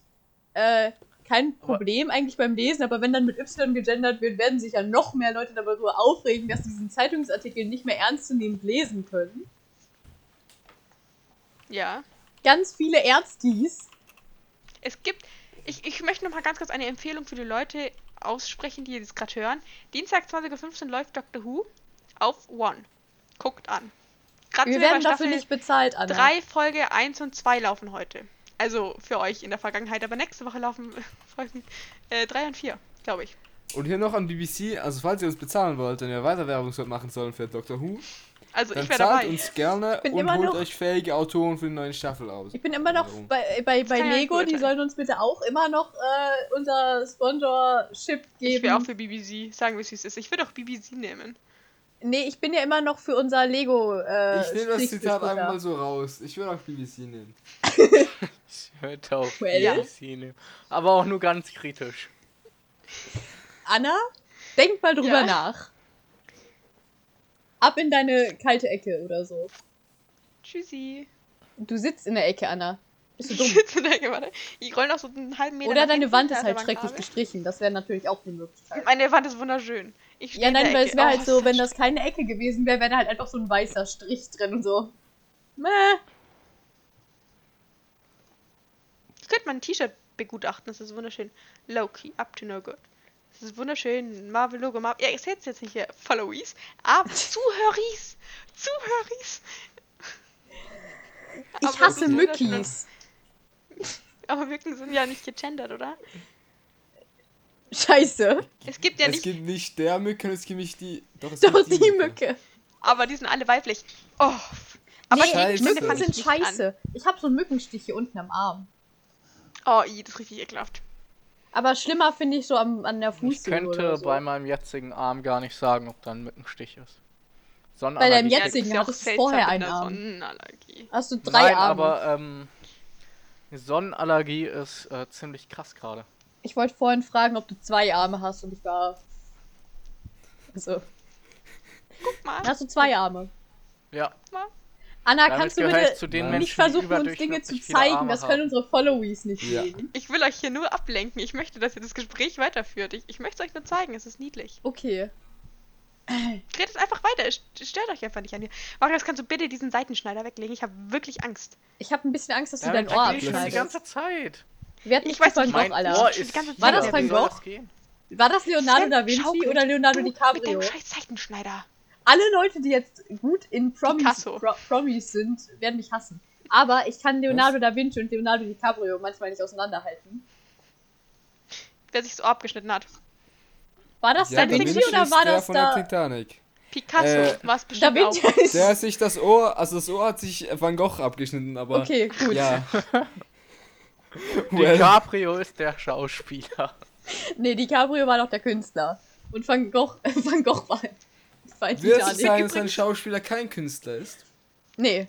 äh, kein Aber- Problem eigentlich beim Lesen, aber wenn dann mit Y gegendert wird, werden sich ja noch mehr Leute darüber aufregen, dass sie diesen Zeitungsartikel nicht mehr ernstzunehmend lesen können. Ja. Ganz viele Ärztis. Es gibt. Ich, ich möchte noch mal ganz kurz eine Empfehlung für die Leute aussprechen, die das gerade hören. Dienstag 20.15 Uhr läuft Doctor Who auf One. Guckt an. Gerade Wir bei werden dafür Staffel nicht bezahlt, Anna. 3, Folge 1 und 2 laufen heute. Also für euch in der Vergangenheit, aber nächste Woche laufen Folgen 3 und 4, glaube ich. Und hier noch an BBC, also falls ihr uns bezahlen wollt, wenn wir weiter Werbung machen sollen für Doctor Who, Also dann ich wäre zahlt dabei. uns gerne und immer holt noch- euch fähige Autoren für die neue Staffel aus. Ich bin immer noch Warum? bei, bei, bei nicht Lego, die sollen uns bitte auch immer noch äh, unser Sponsorship Ich wäre auch geben. für BBC. Sagen wir es wie es ist. Ich würde auch BBC nehmen. Nee, ich bin ja immer noch für unser Lego. Äh, ich nehme das Zitat einfach mal so raus. Ich will auch BBC nehmen. Ich würde auch Well? BBC nehmen. Aber auch nur ganz kritisch. Anna, denk mal drüber Ja? nach. Ab in deine kalte Ecke oder so. Tschüssi. Du sitzt in der Ecke, Anna. Bist du Ich dumm? sitze in der Ecke, warte. Ich roll noch so einen halben Meter. Oder deine Wand ist halt schrecklich gestrichen. Das wäre natürlich auch eine Möglichkeit. Meine Wand ist wunderschön. Ich Ja, nein, weil es wäre Oh, halt ist so, wenn das keine Ecke gewesen wäre, wäre da halt einfach so ein weißer Strich drin, so. Mäh. Ich könnte mein T-Shirt begutachten, das ist wunderschön. Low-key, up to no good. Das ist wunderschön. Marvel-Logo, Marvel. Ja, ich sehe jetzt nicht hier Followies, aber Zuhöris. Zuhöris. Ich Aber hasse. Mückis. Aber Mücken sind ja nicht gegendert, oder? Scheiße. Es gibt ja es nicht. gibt nicht der Mücke, es gibt nicht die. Doch, es Doch, gibt die Mücke. Aber die sind alle weiblich. Oh. Aber nee, die Scheiße. Mücke Mücken ich sind nicht an. scheiße. Ich habe so einen Mückenstich hier unten am Arm. Oh, i, das ist richtig ekelhaft. Aber schlimmer finde ich so am, an der Ich Fußsohle könnte oder so. bei meinem jetzigen Arm gar nicht sagen, ob da ein Mückenstich ist. Bei deinem jetzigen ja hattest du seltsam vorher einen einer Arm. Sonnenallergie. Hast du drei Nein, Arme? aber ähm, Sonnenallergie ist äh, ziemlich krass gerade. Ich wollte vorhin fragen, ob du zwei Arme hast und ich war. Also, Guck mal. hast du zwei Arme? Ja, Anna, damit kannst du bitte zu den Nein. nicht Menschen, versuchen, uns Dinge zu zeigen? Das können haben. unsere Followies nicht Ja. sehen. Ich will euch hier nur ablenken. Ich möchte, dass ihr das Gespräch weiterführt. Ich, ich möchte es euch nur zeigen. Es ist niedlich. Okay. Redet einfach weiter. Stört euch einfach nicht an dir. Marius, kannst du bitte diesen Seitenschneider weglegen? Ich habe wirklich Angst. Ich habe ein bisschen Angst, dass du Damit dein Ohr rede ich schon die abschneidest. ganze Zeit. Wer hat Ich weiß Van nicht, Gogh, Mein Alter? Ohr ist. War das Van Gogh? War das Leonardo da Vinci schaukelt oder Leonardo du DiCaprio? Mit scheiß Seitenschneider. Alle Leute, die jetzt gut in Promis. Pro Promis sind, werden mich hassen. Aber ich kann Leonardo da Vinci und Leonardo DiCaprio manchmal nicht auseinanderhalten. Wer sich so abgeschnitten hat. War das Ja, Da Vinci Vinci oder war der das von der da... Titanic. Picasso Äh, war es Da bestimmt Vinci auch. ist... Der hat sich das Ohr, also das Ohr hat sich Van Gogh abgeschnitten, aber. Okay, gut. Ja. well, DiCaprio ist der Schauspieler. Nee, DiCaprio war doch der Künstler. Und Van Gogh, Van Gogh war, in wird es Titanic. sein, dass ein Schauspieler kein Künstler ist? Nee,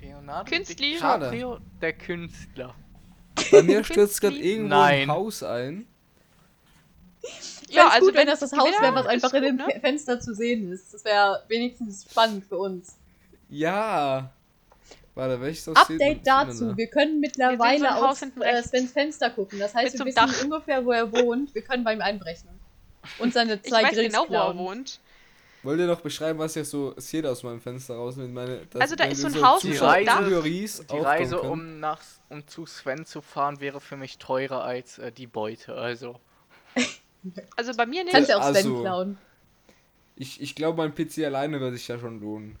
Leonardo Künstli. DiCaprio, der Künstler. Bei mir stürzt gerade irgendwo Nein. ein Haus ein. ja, also gut, wenn das das Haus wäre, was einfach in gut, dem ne? Fe- Fenster zu sehen ist. Das wäre wenigstens spannend für uns. Ja. Warte, welches Haus sieht man- Update sieht dazu. da? Wir können Wir mittlerweile Haus aus hinten äh. Svens Fenster gucken. Das heißt, wir wissen Dach. ungefähr, wo er wohnt. Wir können bei ihm einbrechen. Und seine Ich zwei weiß Grills genau, wo er klauen. wohnt. Wollt ihr noch beschreiben, was ihr so seht aus meinem Fenster raus? Mit meine, dass- Also da ist so ein Haus so einem Dach. Zuhöreries Die Reise, um, nach, um zu Sven zu fahren, wäre für mich teurer als äh, die Beute. Also, Also bei mir nicht. Kannst ja auch Sven Also- klauen. Ich, ich glaube, mein PC alleine würde sich ja schon lohnen.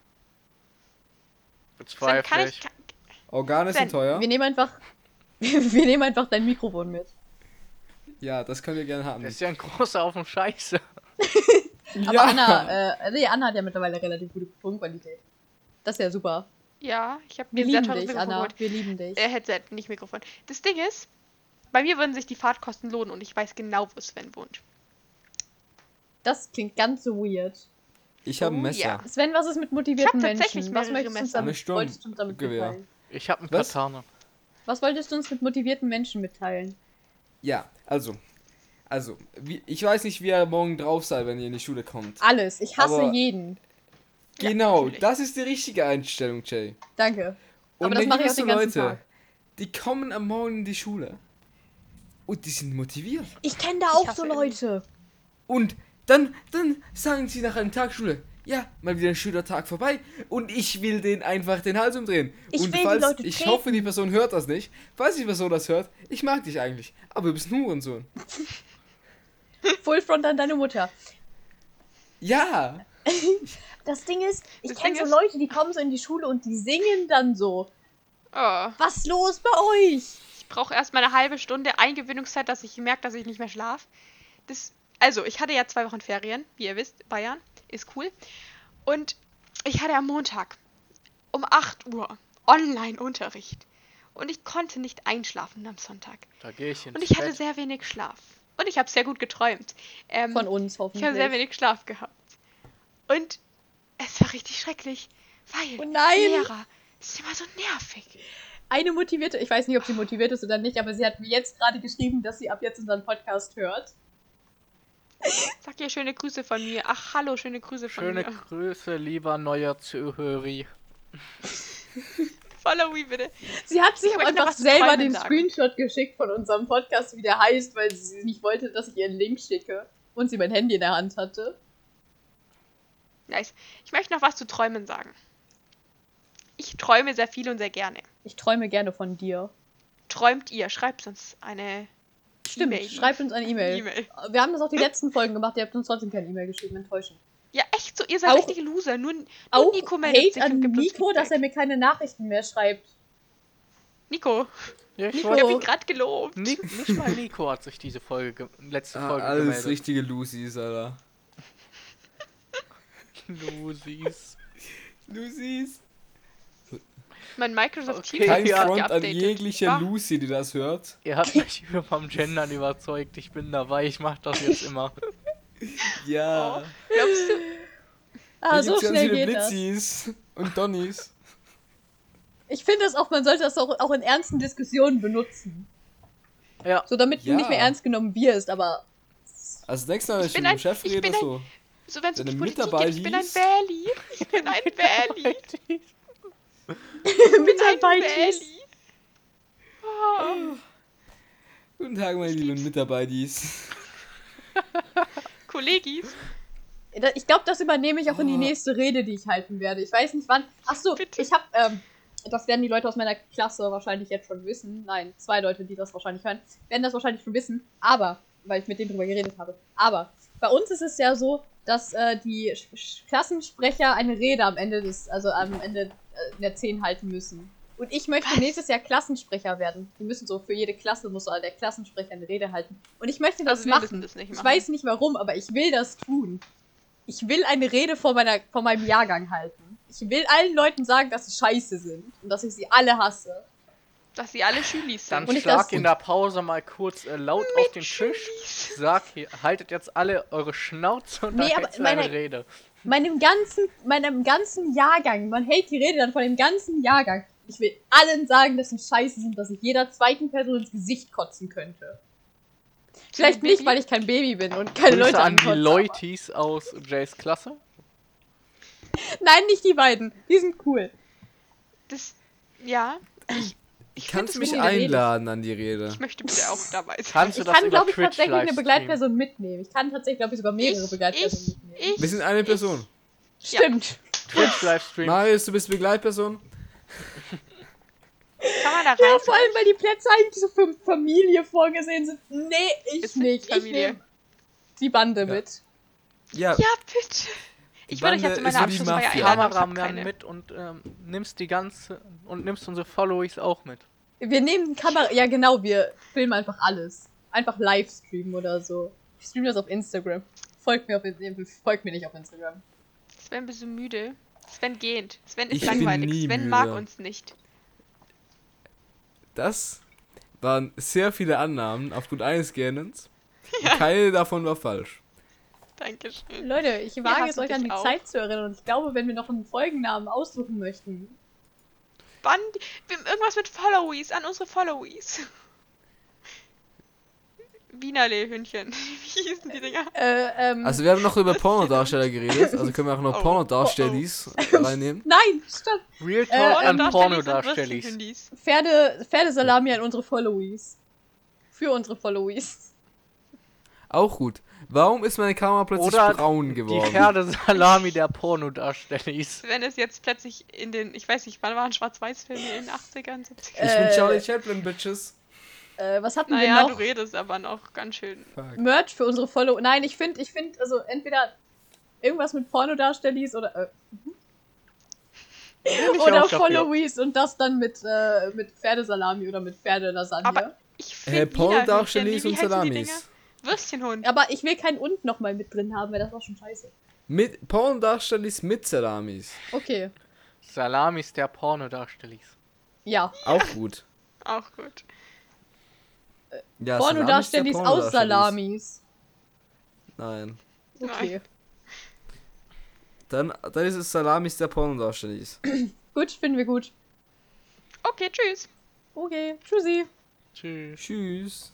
Bezweifle ich. Organe sind teuer. Wir nehmen einfach. wir nehmen einfach dein Mikrofon mit. Ja, das können wir gerne haben. Das ist ja ein großer Haufen Scheiße. Aber Anna, äh, nee, Anna hat ja mittlerweile relativ gute Tonqualität. Das ist ja super. Ja, ich habe Wir mir sehr lieben teures dich, Mikrofon Anna. geholt. Wir lieben dich. Äh, Headset, nicht Mikrofon. Das Ding ist, bei mir würden sich die Fahrtkosten lohnen und ich weiß genau, wo Sven wohnt. Das klingt ganz so weird. Ich habe ein Oh, Messer. ja. Sven, was ist mit motivierten Ich hab tatsächlich Menschen? Was möchtest du uns Messer. damit, du uns damit mitteilen? Ich habe einen Was? Katana. Was wolltest du uns mit motivierten Menschen mitteilen? Ja, also. also, wie, ich weiß nicht, wie ihr morgen drauf seid, wenn ihr in die Schule kommt. Alles. Ich hasse Aber- jeden. Ja, Genau, natürlich. das ist die richtige Einstellung, Jay. Danke. Und Aber das dann mache ich auch den ganzen Leute, Tag. die kommen am Morgen in die Schule und die sind motiviert. Ich kenne da auch so ihn. Leute. Und dann, dann sagen sie nach einem Tag Schule, ja, mal wieder ein schöner Tag vorbei und ich will den einfach den Hals umdrehen. Ich und will die falls, Leute ich treten. hoffe, die Person hört das nicht. Falls die Person das hört, ich mag dich eigentlich, aber du bist ein Hurensohn. Full Front an deine Mutter. Ja, Das Ding ist, ich kenne so Leute, die kommen so in die Schule und die singen dann so. Oh, Was ist los bei euch? ich brauche erstmal eine halbe Stunde Eingewöhnungszeit, dass ich merke, dass ich nicht mehr schlafe. Das, also, ich hatte ja zwei Wochen Ferien, wie ihr wisst, Bayern ist cool. Und ich hatte am Montag um 8 Uhr Online-Unterricht. Und ich konnte nicht einschlafen am Sonntag. Da gehe ich ins Und ich hatte Bett. sehr wenig Schlaf. Und ich habe sehr gut geträumt. Ähm, Von uns Ich habe hoffentlich. sehr wenig Schlaf gehabt. Und es war richtig schrecklich, weil Oh nein! Lehrer sind immer so nervig. Eine motivierte, ich weiß nicht, ob sie motiviert ist oder nicht, aber sie hat mir jetzt gerade geschrieben, dass sie ab jetzt unseren Podcast hört. Sag ihr schöne Grüße von mir. Ach, hallo, schöne Grüße von Schöne mir. Grüße, lieber neuer Zuhörer. Follow me bitte. Sie hat sich Ich aber einfach selber den sagen. Screenshot geschickt von unserem Podcast, wie der heißt, weil sie nicht wollte, dass ich ihr einen Link schicke und sie mein Handy in der Hand hatte. Nice. Ich möchte noch was zu Träumen sagen. Ich träume sehr viel und sehr gerne. Ich träume gerne von dir. Träumt ihr? Schreibt uns eine Stimmt, E-Mail. schreibt uns eine E-Mail. E-Mail. Wir haben das auch die letzten Folgen gemacht, ihr habt uns trotzdem keine E-Mail geschrieben, enttäuschend. Ja, echt so. Ihr seid Auch- richtige Loser. Nur, nur Auch Nico meldet Hate sich an und gibt uns Nico, dass er mir keine Nachrichten mehr schreibt. Nico, Ja, ich Nico. ich habe ihn gerade gelobt. Ni nicht mal Nico hat sich diese Folge, ge letzte ah, Folge alles gemeldet. richtige Lucies, Alter. Lusis. Lucies. Mein Microsoft Okay, Teams Kein Ja. hat Front an jegliche Ah, Lucy, die das hört. Ihr habt mich vom Gendern überzeugt. Ich bin dabei. Ich mach das jetzt immer. Ja. Glaubst du? Ah, so schnell geht das. Blitzis und Donnies. Ich finde das auch, man sollte das auch, auch in ernsten Diskussionen benutzen. Ja. So damit Ja. nicht mehr ernst genommen wirst, aber Also nächstes Mal, wenn Ich mit dem Chef ich rede, so. So, wenn es um Politik Mitarbeit geht, ich bin ein? Bärli. Ich bin ein Bärli. mit Ein dabei Bärli. Oh, Guten Tag, meine lieben Mitarbeiters. Kollegis. Ich glaube, das übernehme ich auch in die Oh. nächste Rede, die ich halten werde. Ich weiß nicht wann. Ach so, Bitte. ich habe, ähm, das werden die Leute aus meiner Klasse wahrscheinlich jetzt schon wissen. Nein, zwei Leute, die das wahrscheinlich hören, werden das wahrscheinlich schon wissen. Aber, weil ich mit denen drüber geredet habe. Aber bei uns ist es ja so, dass äh, die Sch Sch Klassensprecher eine Rede am Ende des, also am Ende äh, der 10 halten müssen. Und ich möchte Was? nächstes Jahr Klassensprecher werden. Die müssen so für jede Klasse muss so der Klassensprecher eine Rede halten. Und ich möchte das Also machen. das nicht Ich machen. weiß nicht warum, aber ich will das tun. Ich will eine Rede vor, meiner, vor meinem Jahrgang halten. Ich will allen Leuten sagen, dass sie scheiße sind und dass ich sie alle hasse. Dass sie alle Schülis Dann sind. Und ich schlag in der Pause mal kurz äh, laut auf den Tisch. Sag, hier, haltet jetzt alle eure Schnauze und Nee, dann aber du eine meine- Rede. Meinem ganzen, meinem ganzen Jahrgang, man hält die Rede dann von dem ganzen Jahrgang. Ich will allen sagen, dass sie scheiße sind, dass ich jeder zweiten Person ins Gesicht kotzen könnte. Vielleicht nicht, weil ich kein Baby bin und keine Grüße Leute an die Leutis aus Jays Klasse. Nein, nicht die beiden. Die sind cool. Das, ja, Ich kannst das mich einladen an die Rede. ich möchte bitte auch dabei sein. Kannst du Ich das kann, glaube ich, Twitch tatsächlich eine? Begleitperson mitnehmen. Ich kann tatsächlich, glaube ich, sogar mehrere Ich- Begleitpersonen ich- mitnehmen. ich- Wir sind eine Person. Ja. Stimmt. Twitch Livestream. Marius, du bist Begleitperson? Kann man da rein? Ja, vor allem, weil die Plätze eigentlich so für Familie vorgesehen sind. Nee, ich Ist nicht. Ich Familie. nehme die Bande mit. Ja. Ja, bitte. Ich würde euch jetzt zu meiner Abschlussfeier einladen. Kameramann keine. mit und ähm, nimmst die ganze und nimmst unsere Followies auch mit. Wir nehmen Kamera. Ja, genau, wir filmen einfach alles. Einfach Livestreamen oder so. Ich streame das auf Instagram. Folgt mir, auf, nee, folgt mir nicht auf Instagram. Sven, bist du müde? Sven geht. Sven ist Ich bin langweilig. nie Sven mag müde. uns nicht. Das waren sehr viele Annahmen aufgrund eines Gähnens. Und Keine davon war falsch. Dankeschön. Leute, ich wage es euch an die auch. Zeit zu erinnern. Und ich glaube, wenn wir noch einen Folgennamen aussuchen möchten. Wann? wir- Irgendwas mit Followies, an unsere Followies. Wienerle-Hühnchen. Wie hießen die Dinger? Äh, ähm, Also wir haben noch über Pornodarsteller geredet, also können wir auch noch Oh. Pornodarstellis reinnehmen. nein, stopp. Real Äh, Talk an Pornodarstellis und Pornodarstellis. Pferde, Pferdesalami an unsere Followies. Für unsere Followies. Auch gut. Warum ist meine Kamera plötzlich Oder braun Die geworden? Pferdesalami der Pornodarstellis. Wenn es jetzt plötzlich in den, ich weiß nicht, wann waren Schwarz-Weiß-Filme in den 80ern, 70ern? Ich bin Äh, Charlie Chaplin, Bitches. Äh, was hatten Naja, wir du noch? redest aber noch ganz schön. Fuck. Merch für unsere Follow. Nein, ich finde, ich finde, also entweder irgendwas mit Pornodarstellis oder äh, ich oder. Followies und das dann mit äh, mit Pferdesalami oder mit Pferdelasagne. Aber- Ich Äh, finde Pornodarstellis und Salamis. Würstchenhund. ich will kein und nochmal mit drin haben, weil das war schon scheiße. Mit Pornodarstellis mit Salamis. Okay. Salamis der Pornodarstellis. Ja. Auch gut. Auch gut. Ja, Pornodarstellis der aus Salamis. Nein. Okay. Dann, dann ist es Salamis der Pornodarstellis. Gut, finden wir gut. Okay, tschüss. Okay. Tschüssi. Tschüss. Tschüss.